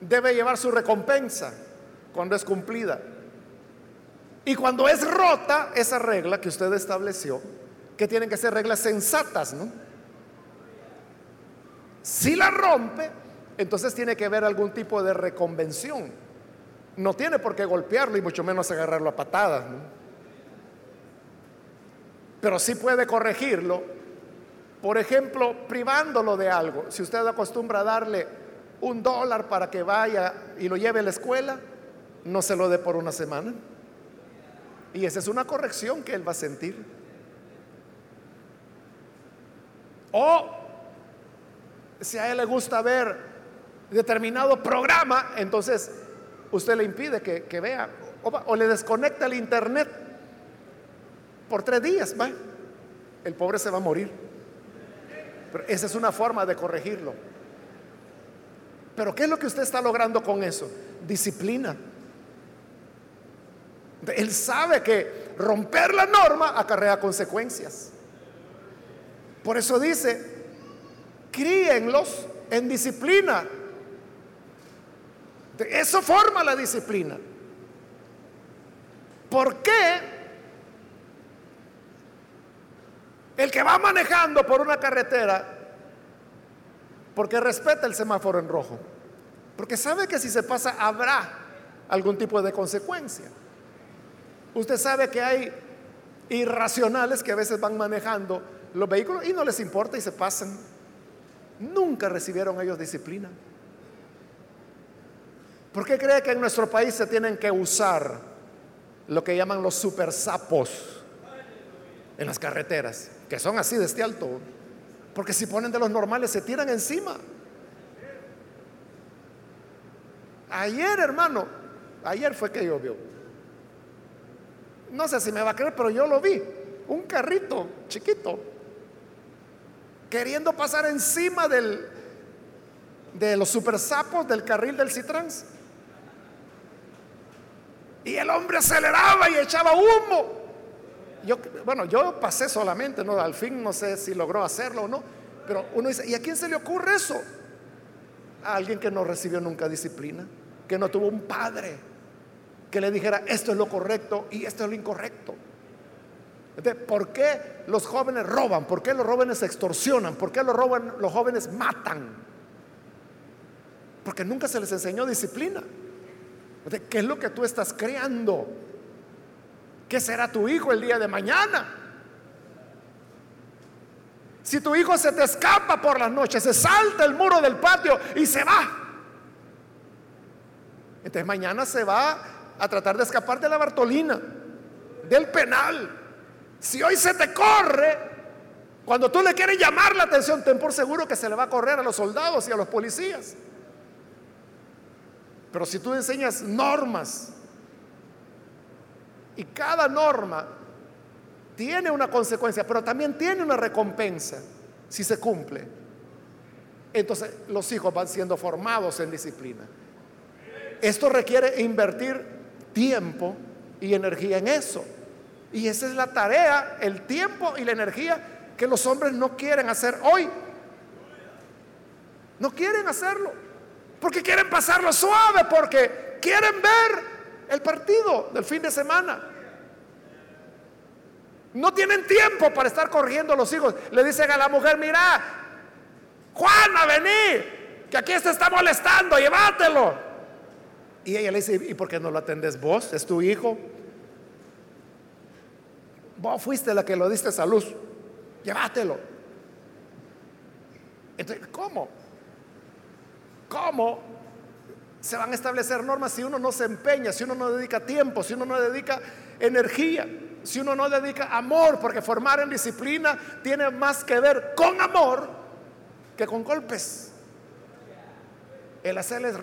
debe llevar su recompensa cuando es cumplida. Y cuando es rota esa regla que usted estableció, que tienen que ser reglas sensatas, ¿no? Si la rompe, entonces tiene que haber algún tipo de reconvención. No tiene por qué golpearlo y mucho menos agarrarlo a patadas, Pero sí puede corregirlo, por ejemplo, privándolo de algo. Si usted acostumbra a darle un dólar para que vaya y lo lleve a la escuela, no se lo dé por una semana. Y esa es una corrección que él va a sentir. O si a él le gusta ver determinado programa, entonces usted le impide que, vea o, le desconecta el internet por tres días, ¿va? el pobre se va a morir. Pero esa es una forma de corregirlo. Pero ¿qué es lo que usted está logrando con eso? Disciplina. Él sabe que romper la norma acarrea consecuencias. Por eso dice, críenlos en disciplina. Eso forma la disciplina. ¿Por qué el que va manejando por una carretera porque respeta el semáforo en rojo. Porque sabe que si se pasa habrá algún tipo de consecuencia. Usted sabe que hay irracionales que a veces van manejando los vehículos y no les importa y se pasan. Nunca recibieron ellos disciplina. ¿Por qué cree que en nuestro país se tienen que usar lo que llaman los super sapos en las carreteras? Que son así de este alto. Porque si ponen de los normales se tiran encima. Ayer, hermano, ayer fue que llovió. No sé si me va a creer, pero yo lo vi. Un carrito chiquito queriendo pasar encima del, de los super sapos del carril del Citrans. Y el hombre aceleraba y echaba humo. Yo, bueno, yo pasé solamente, ¿no? Al fin no sé si logró hacerlo o no, pero uno dice, ¿y a quién se le ocurre eso? A alguien que no recibió nunca disciplina, que no tuvo un padre que le dijera esto es lo correcto y esto es lo incorrecto. ¿Por qué los jóvenes roban? ¿Por qué los jóvenes extorsionan? ¿Por qué los, roban, los jóvenes matan? Porque nunca se les enseñó disciplina. ¿Qué es lo que tú estás creando? ¿Qué será tu hijo el día de mañana? Si tu hijo se te escapa por las noches, se salta el muro del patio y se va. Entonces mañana se va a tratar de escapar de la Bartolina, del penal. Si hoy se te corre, cuando tú le quieres llamar la atención, ten por seguro que se le va a correr a los soldados y a los policías. Pero si tú enseñas normas y cada norma tiene una consecuencia, pero también tiene una recompensa si se cumple, entonces los hijos van siendo formados en disciplina. Esto requiere invertir tiempo y energía en eso. Y esa es la tarea, el tiempo y la energía que los hombres no quieren hacer hoy. No quieren hacerlo. Porque quieren pasarlo suave, porque quieren ver el partido del fin de semana. No tienen tiempo para estar corrigiendo a los hijos. Le dicen a la mujer, mira, Juana, vení, que aquí se está molestando, llévatelo. Y ella le dice, ¿y por qué no lo atendes vos? Es tu hijo. Vos fuiste la que lo diste a luz. Llévatelo. Entonces, ¿cómo? ¿Cómo se van a establecer normas si uno no se empeña, si uno no dedica tiempo, si uno no dedica energía, si uno no dedica amor? Porque formar en disciplina tiene más que ver con amor que con golpes. El hacerles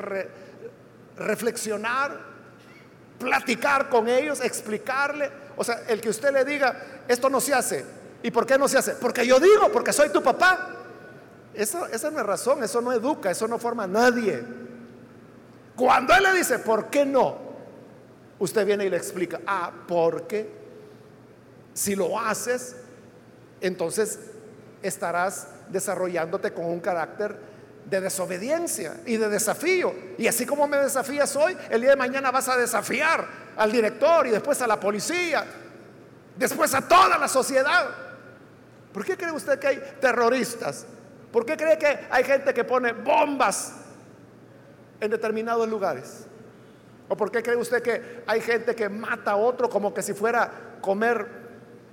reflexionar, platicar con ellos, explicarle. O sea, el que usted le diga, esto no se hace. ¿Y por qué no se hace? Porque yo digo, porque soy tu papá. Esa, esa no es razón, eso no educa, eso no forma a nadie. Cuando él le dice, ¿por qué no? Usted viene y le explica, ah, porque si lo haces, entonces estarás desarrollándote con un carácter de desobediencia y de desafío. Y así como me desafías hoy, el día de mañana vas a desafiar al director y después a la policía, después a toda la sociedad. ¿Por qué cree usted que hay terroristas? ¿Por qué cree que hay gente que pone bombas en determinados lugares? ¿O por qué cree usted que hay gente que mata a otro como que si fuera comer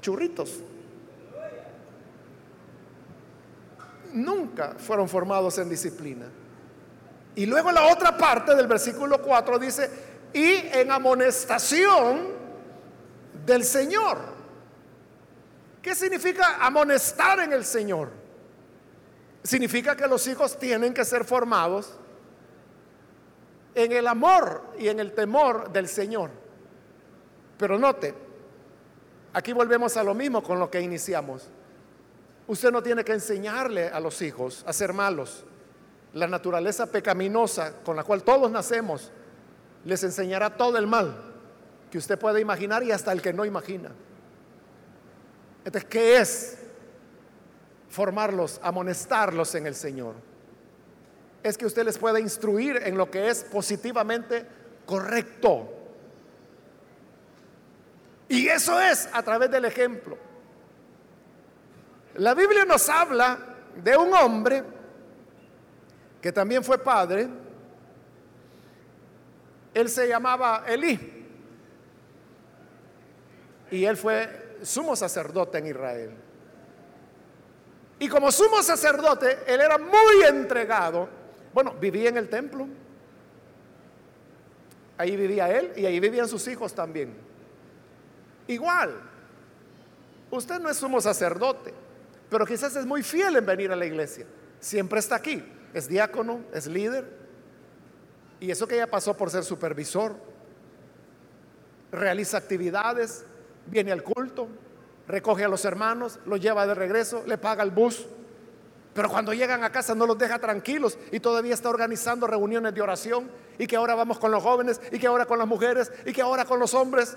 churritos? Nunca fueron formados en disciplina. Y luego la otra parte del versículo 4 dice, y en amonestación del Señor. ¿Qué significa amonestar en el Señor? Significa que los hijos tienen que ser formados en el amor y en el temor del Señor. Pero note, aquí volvemos a lo mismo con lo que iniciamos. Usted no tiene que enseñarle a los hijos a ser malos. La naturaleza pecaminosa con la cual todos nacemos les enseñará todo el mal que usted puede imaginar y hasta el que no imagina. Entonces, ¿qué es formarlos, amonestarlos en el Señor. Es que usted les pueda instruir en lo que es positivamente correcto. Y eso es a través del ejemplo. La Biblia nos habla de un hombre que también fue padre. Él se llamaba Elí. Y él fue sumo sacerdote en Israel. Y como sumo sacerdote, él era muy entregado. Bueno, vivía en el templo. Ahí vivía él y ahí vivían sus hijos también. Igual, usted no es sumo sacerdote, pero quizás es muy fiel en venir a la iglesia. Siempre está aquí. Es diácono, es líder. Y eso que ya pasó por ser supervisor. Realiza actividades, viene al culto, recoge a los hermanos, los lleva de regreso, le paga el bus. Pero cuando llegan a casa no los deja tranquilos y todavía está organizando reuniones de oración y que ahora vamos con los jóvenes y que ahora con las mujeres y que ahora con los hombres.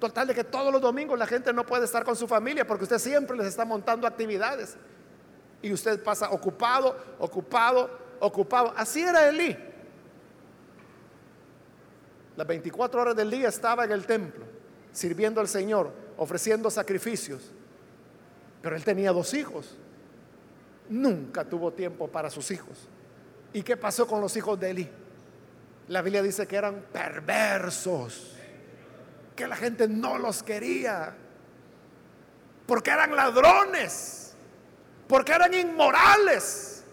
Total de que todos los domingos la gente no puede estar con su familia porque usted siempre les está montando actividades. Y usted pasa ocupado, ocupado, ocupado. Así era Elí. Las 24 horas del día estaba en el templo, sirviendo al Señor, ofreciendo sacrificios. Pero él tenía dos hijos. Nunca tuvo tiempo para sus hijos. ¿Y qué pasó con los hijos de Eli? La Biblia dice que eran perversos, la gente no los quería, porque eran ladrones, porque eran inmorales.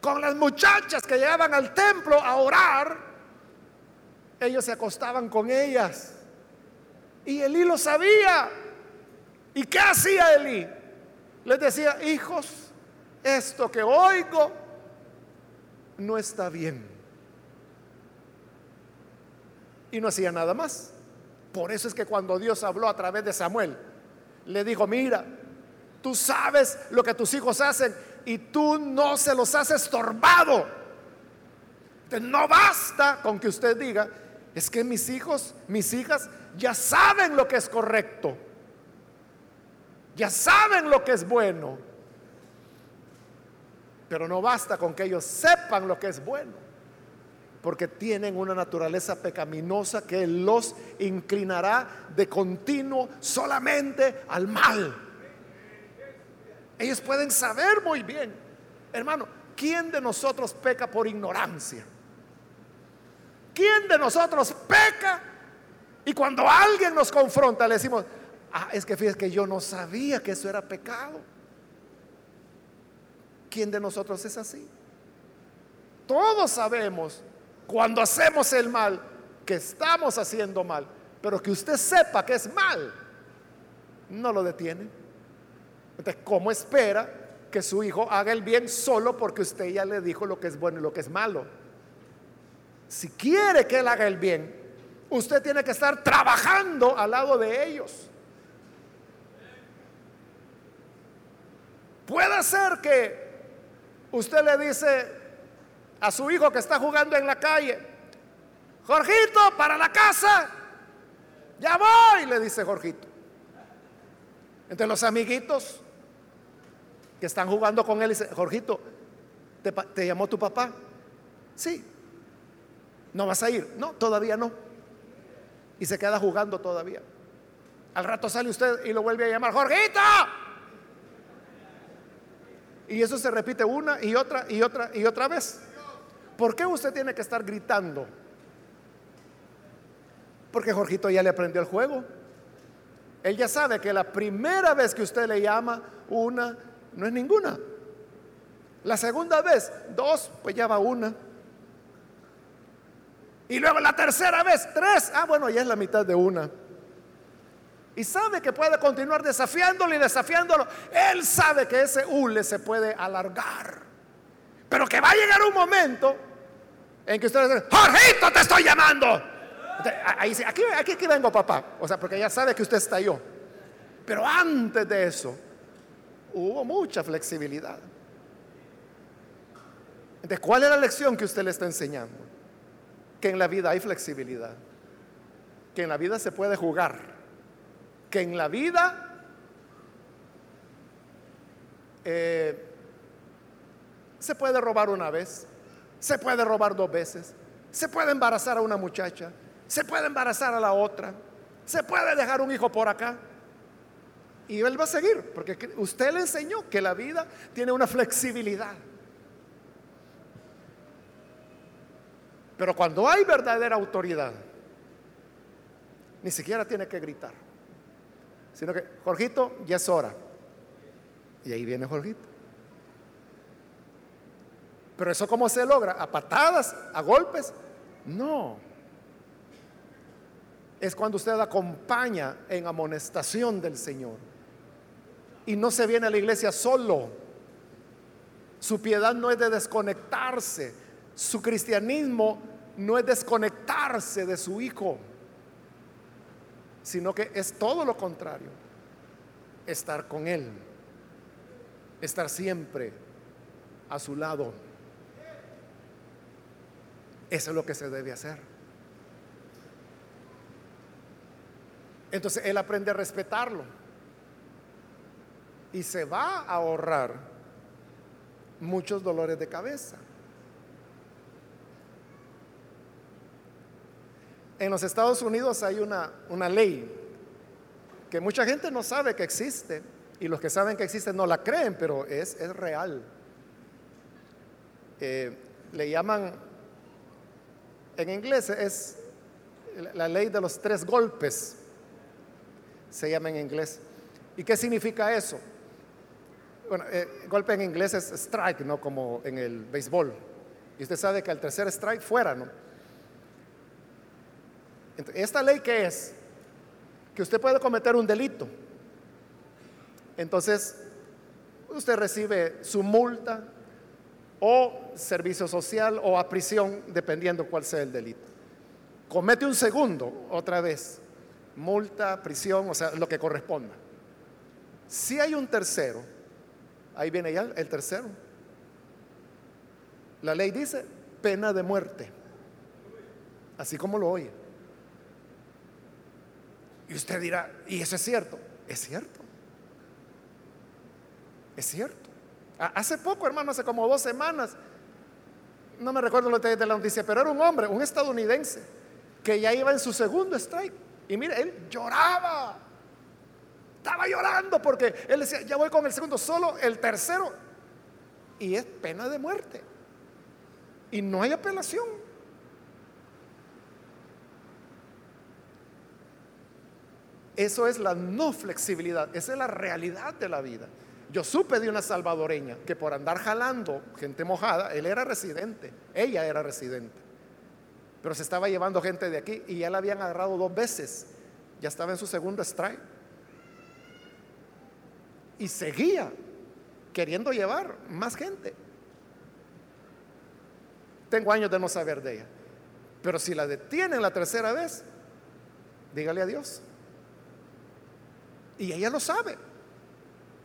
Con las muchachas que llegaban al templo a orar, ellos se acostaban con ellas. Y Elí lo sabía. ¿Y qué hacía Elí? Les decía, hijos, esto que oigo no está bien. Y no hacía nada más. Por eso es que cuando Dios habló a través de Samuel, le dijo, mira, tú sabes lo que tus hijos hacen y tú no se los has estorbado. No basta con que usted diga, es que mis hijos, mis hijas ya saben lo que es correcto. Ya saben lo que es bueno. Pero no basta con que ellos sepan lo que es bueno. Porque tienen una naturaleza pecaminosa que los inclinará de continuo solamente al mal. Ellos pueden saber muy bien, hermano, ¿quién de nosotros peca por ignorancia? ¿Quién de nosotros peca? Y cuando alguien nos confronta, le decimos, ah, es que fíjate que yo no sabía que eso era pecado. ¿Quién de nosotros es así? Todos sabemos cuando hacemos el mal que estamos haciendo mal, pero que usted sepa que es mal, no lo detiene. Entonces, ¿cómo espera que su hijo haga el bien solo porque usted ya le dijo lo que es bueno y lo que es malo? Si quiere que él haga el bien, usted tiene que estar trabajando al lado de ellos. Puede ser que usted le dice a su hijo que está jugando en la calle, Jorgito, para la casa, ya voy, le dice Jorgito. Entre los amiguitos que están jugando con él, dice, Jorgito, ¿te, ¿te llamó tu papá? Sí, ¿No vas a ir? No, todavía no. Y se queda jugando todavía. Al rato sale usted y lo vuelve a llamar, Jorgito. Y eso se repite una y otra y otra y otra vez. ¿Por qué usted tiene que estar gritando? Porque Jorgito ya le aprendió el juego. Él ya sabe que la primera vez que usted le llama, una, no es ninguna. La segunda vez, dos, pues ya va una. Y luego la tercera vez, tres. Ah, bueno, ya es la mitad de una. Y sabe que puede continuar desafiándolo y desafiándolo. Él sabe que ese hule se puede alargar. Pero que va a llegar un momento en que usted dice, Jorgito, te estoy llamando. Ahí dice, aquí, aquí, aquí vengo, papá. O sea, porque ya sabe que usted está yo. Pero antes de eso, hubo mucha flexibilidad. Entonces, ¿cuál es la lección que usted le está enseñando? que en la vida hay flexibilidad, que en la vida se puede jugar, que en la vida eh, se puede robar una vez, se puede robar dos veces, se puede embarazar a una muchacha, se puede embarazar a la otra, se puede dejar un hijo por acá. Y él va a seguir, porque usted le enseñó que la vida tiene una flexibilidad. Pero cuando hay verdadera autoridad, ni siquiera tiene que gritar, sino que, Jorgito, ya es hora. Y ahí viene Jorgito. Pero eso cómo se logra? ¿A patadas? ¿A golpes? No. Es cuando usted acompaña en amonestación del Señor. Y no se viene a la iglesia solo. Su piedad no es de desconectarse su cristianismo no es desconectarse de su hijo, sino que es todo lo contrario, estar con él, estar siempre a su lado. Eso es lo que se debe hacer. Entonces él aprende a respetarlo y se va a ahorrar muchos dolores de cabeza. En los Estados Unidos hay una, una ley que mucha gente no sabe que existe y los que saben que existe no la creen, pero es, es real. Eh, le llaman, en inglés es la ley de los tres golpes, se llama en inglés. ¿Y qué significa eso? Bueno, eh, golpe en inglés es strike, ¿no? Como en el béisbol. Y usted sabe que al tercer strike fuera, ¿no? ¿Esta ley qué es? Que usted puede cometer un delito. Entonces, usted recibe su multa o servicio social o a prisión, dependiendo cuál sea el delito. Comete un segundo, otra vez, multa, prisión, o sea, lo que corresponda. Si hay un tercero, ahí viene ya el tercero. La ley dice pena de muerte, así como lo oye. Y usted dirá, ¿y eso es cierto? Es cierto. Es cierto. Hace poco, hermano, hace como dos semanas, no me recuerdo los detalles de la noticia, pero era un hombre, un estadounidense, que ya iba en su segundo strike. Y mire, él lloraba. Estaba llorando porque él decía, ya voy con el segundo, solo el tercero. Y es pena de muerte. Y no hay apelación. Eso es la no flexibilidad, esa es la realidad de la vida. Yo supe de una salvadoreña que por andar jalando gente mojada, él era residente, ella era residente, pero se estaba llevando gente de aquí y ya la habían agarrado dos veces, ya estaba en su segundo strike. Y seguía queriendo llevar más gente. Tengo años de no saber de ella, pero si la detienen la tercera vez, dígale a Dios. Y ella lo sabe.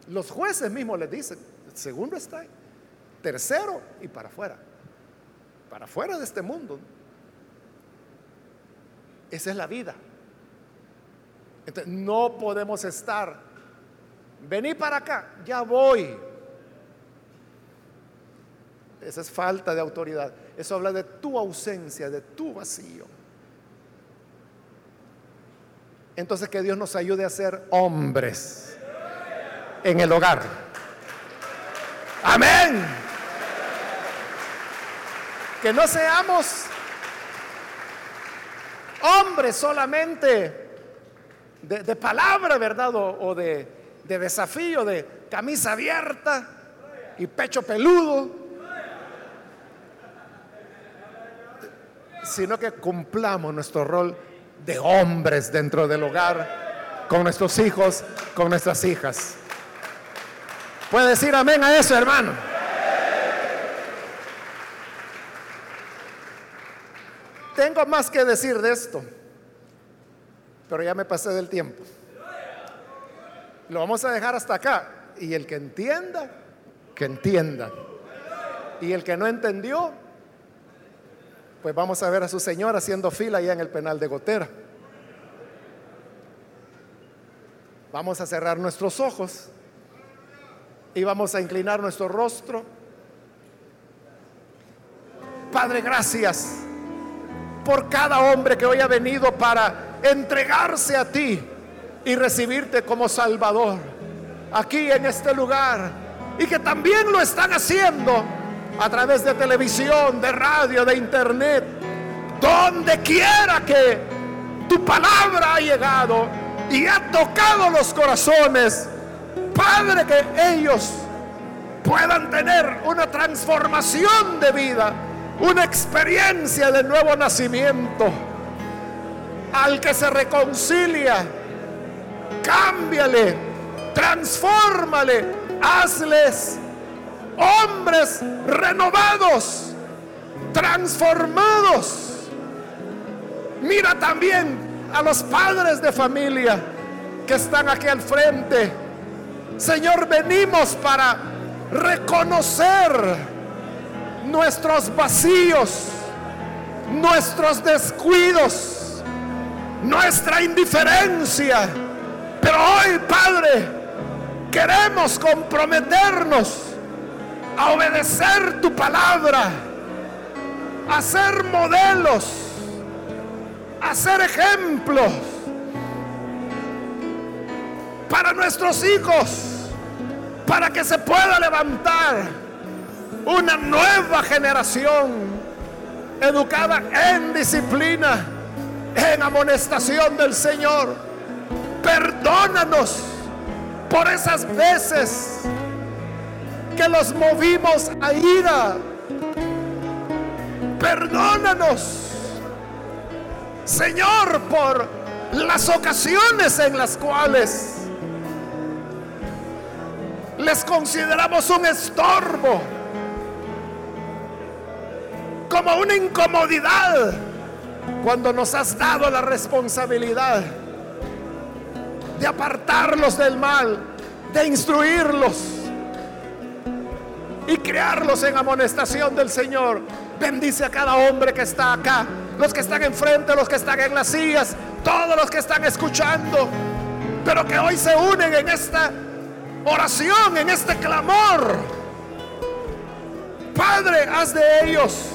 Los jueces mismos les dicen, segundo está, tercero y para afuera, para afuera de este mundo. Esa es la vida. Entonces, no podemos estar, vení para acá, ya voy. Esa es falta de autoridad. Eso habla de tu ausencia, de tu vacío. Entonces que Dios nos ayude a ser hombres en el hogar. Amén. Que no seamos hombres solamente de, palabra, ¿verdad? O, de, de desafío, de camisa abierta y pecho peludo, sino que cumplamos nuestro rol de hombres dentro del hogar, con nuestros hijos, con nuestras hijas. ¿Puede decir amén a eso, hermano? Tengo más que decir de esto, pero ya me pasé del tiempo. Lo vamos a dejar hasta acá. Y el que entienda, que entienda. Y el que no entendió, pues vamos a ver a su señor haciendo fila allá en el penal de Gotera. Vamos a cerrar nuestros ojos y vamos a inclinar nuestro rostro. Padre, gracias por cada hombre que hoy ha venido para entregarse a ti y recibirte como Salvador aquí en este lugar y que también lo están haciendo a través de televisión, de radio, de internet, donde quiera que tu palabra ha llegado y ha tocado los corazones, Padre, que ellos puedan tener una transformación de vida, una experiencia de nuevo nacimiento. Al que se reconcilia, cámbiale, transfórmale, hazles hombres renovados, transformados. Mira también a los padres de familia que están aquí al frente. Señor, venimos para reconocer nuestros vacíos, nuestros descuidos, nuestra indiferencia. Pero hoy, Padre, queremos comprometernos a obedecer tu palabra, a ser modelos a ser ejemplos para nuestros hijos, para que se pueda levantar una nueva generación educada en disciplina, en amonestación del Señor. Perdónanos por esas veces que los movimos a ira. Perdónanos, Señor, por las ocasiones en las cuales les consideramos un estorbo, como una incomodidad, cuando nos has dado la responsabilidad de apartarlos del mal, de instruirlos y crearlos en amonestación del Señor. Bendice a cada hombre que está acá, los que están enfrente, los que están en las sillas, todos los que están escuchando, pero que hoy se unen en esta oración, en este clamor. Padre, haz de ellos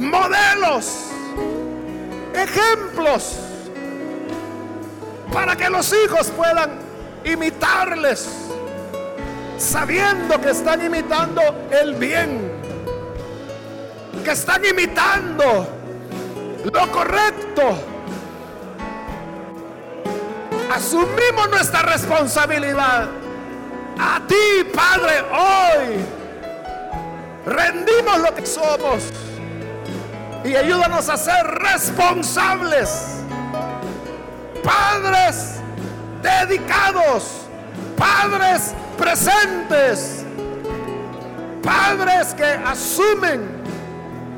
modelos, ejemplos, para que los hijos puedan imitarles, sabiendo que están imitando el bien, que están imitando lo correcto asumimos nuestra responsabilidad. A ti, Padre, hoy rendimos lo que somos y ayúdanos a ser responsables. Padres dedicados, padres presentes, padres que asumen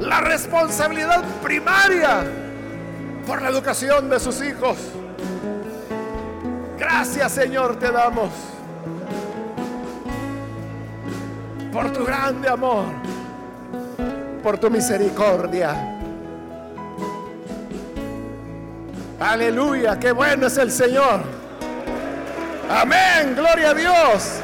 la responsabilidad primaria por la educación de sus hijos. Gracias Señor te damos por tu grande amor, por tu misericordia. Aleluya, qué bueno es el Señor. Amén, gloria a Dios.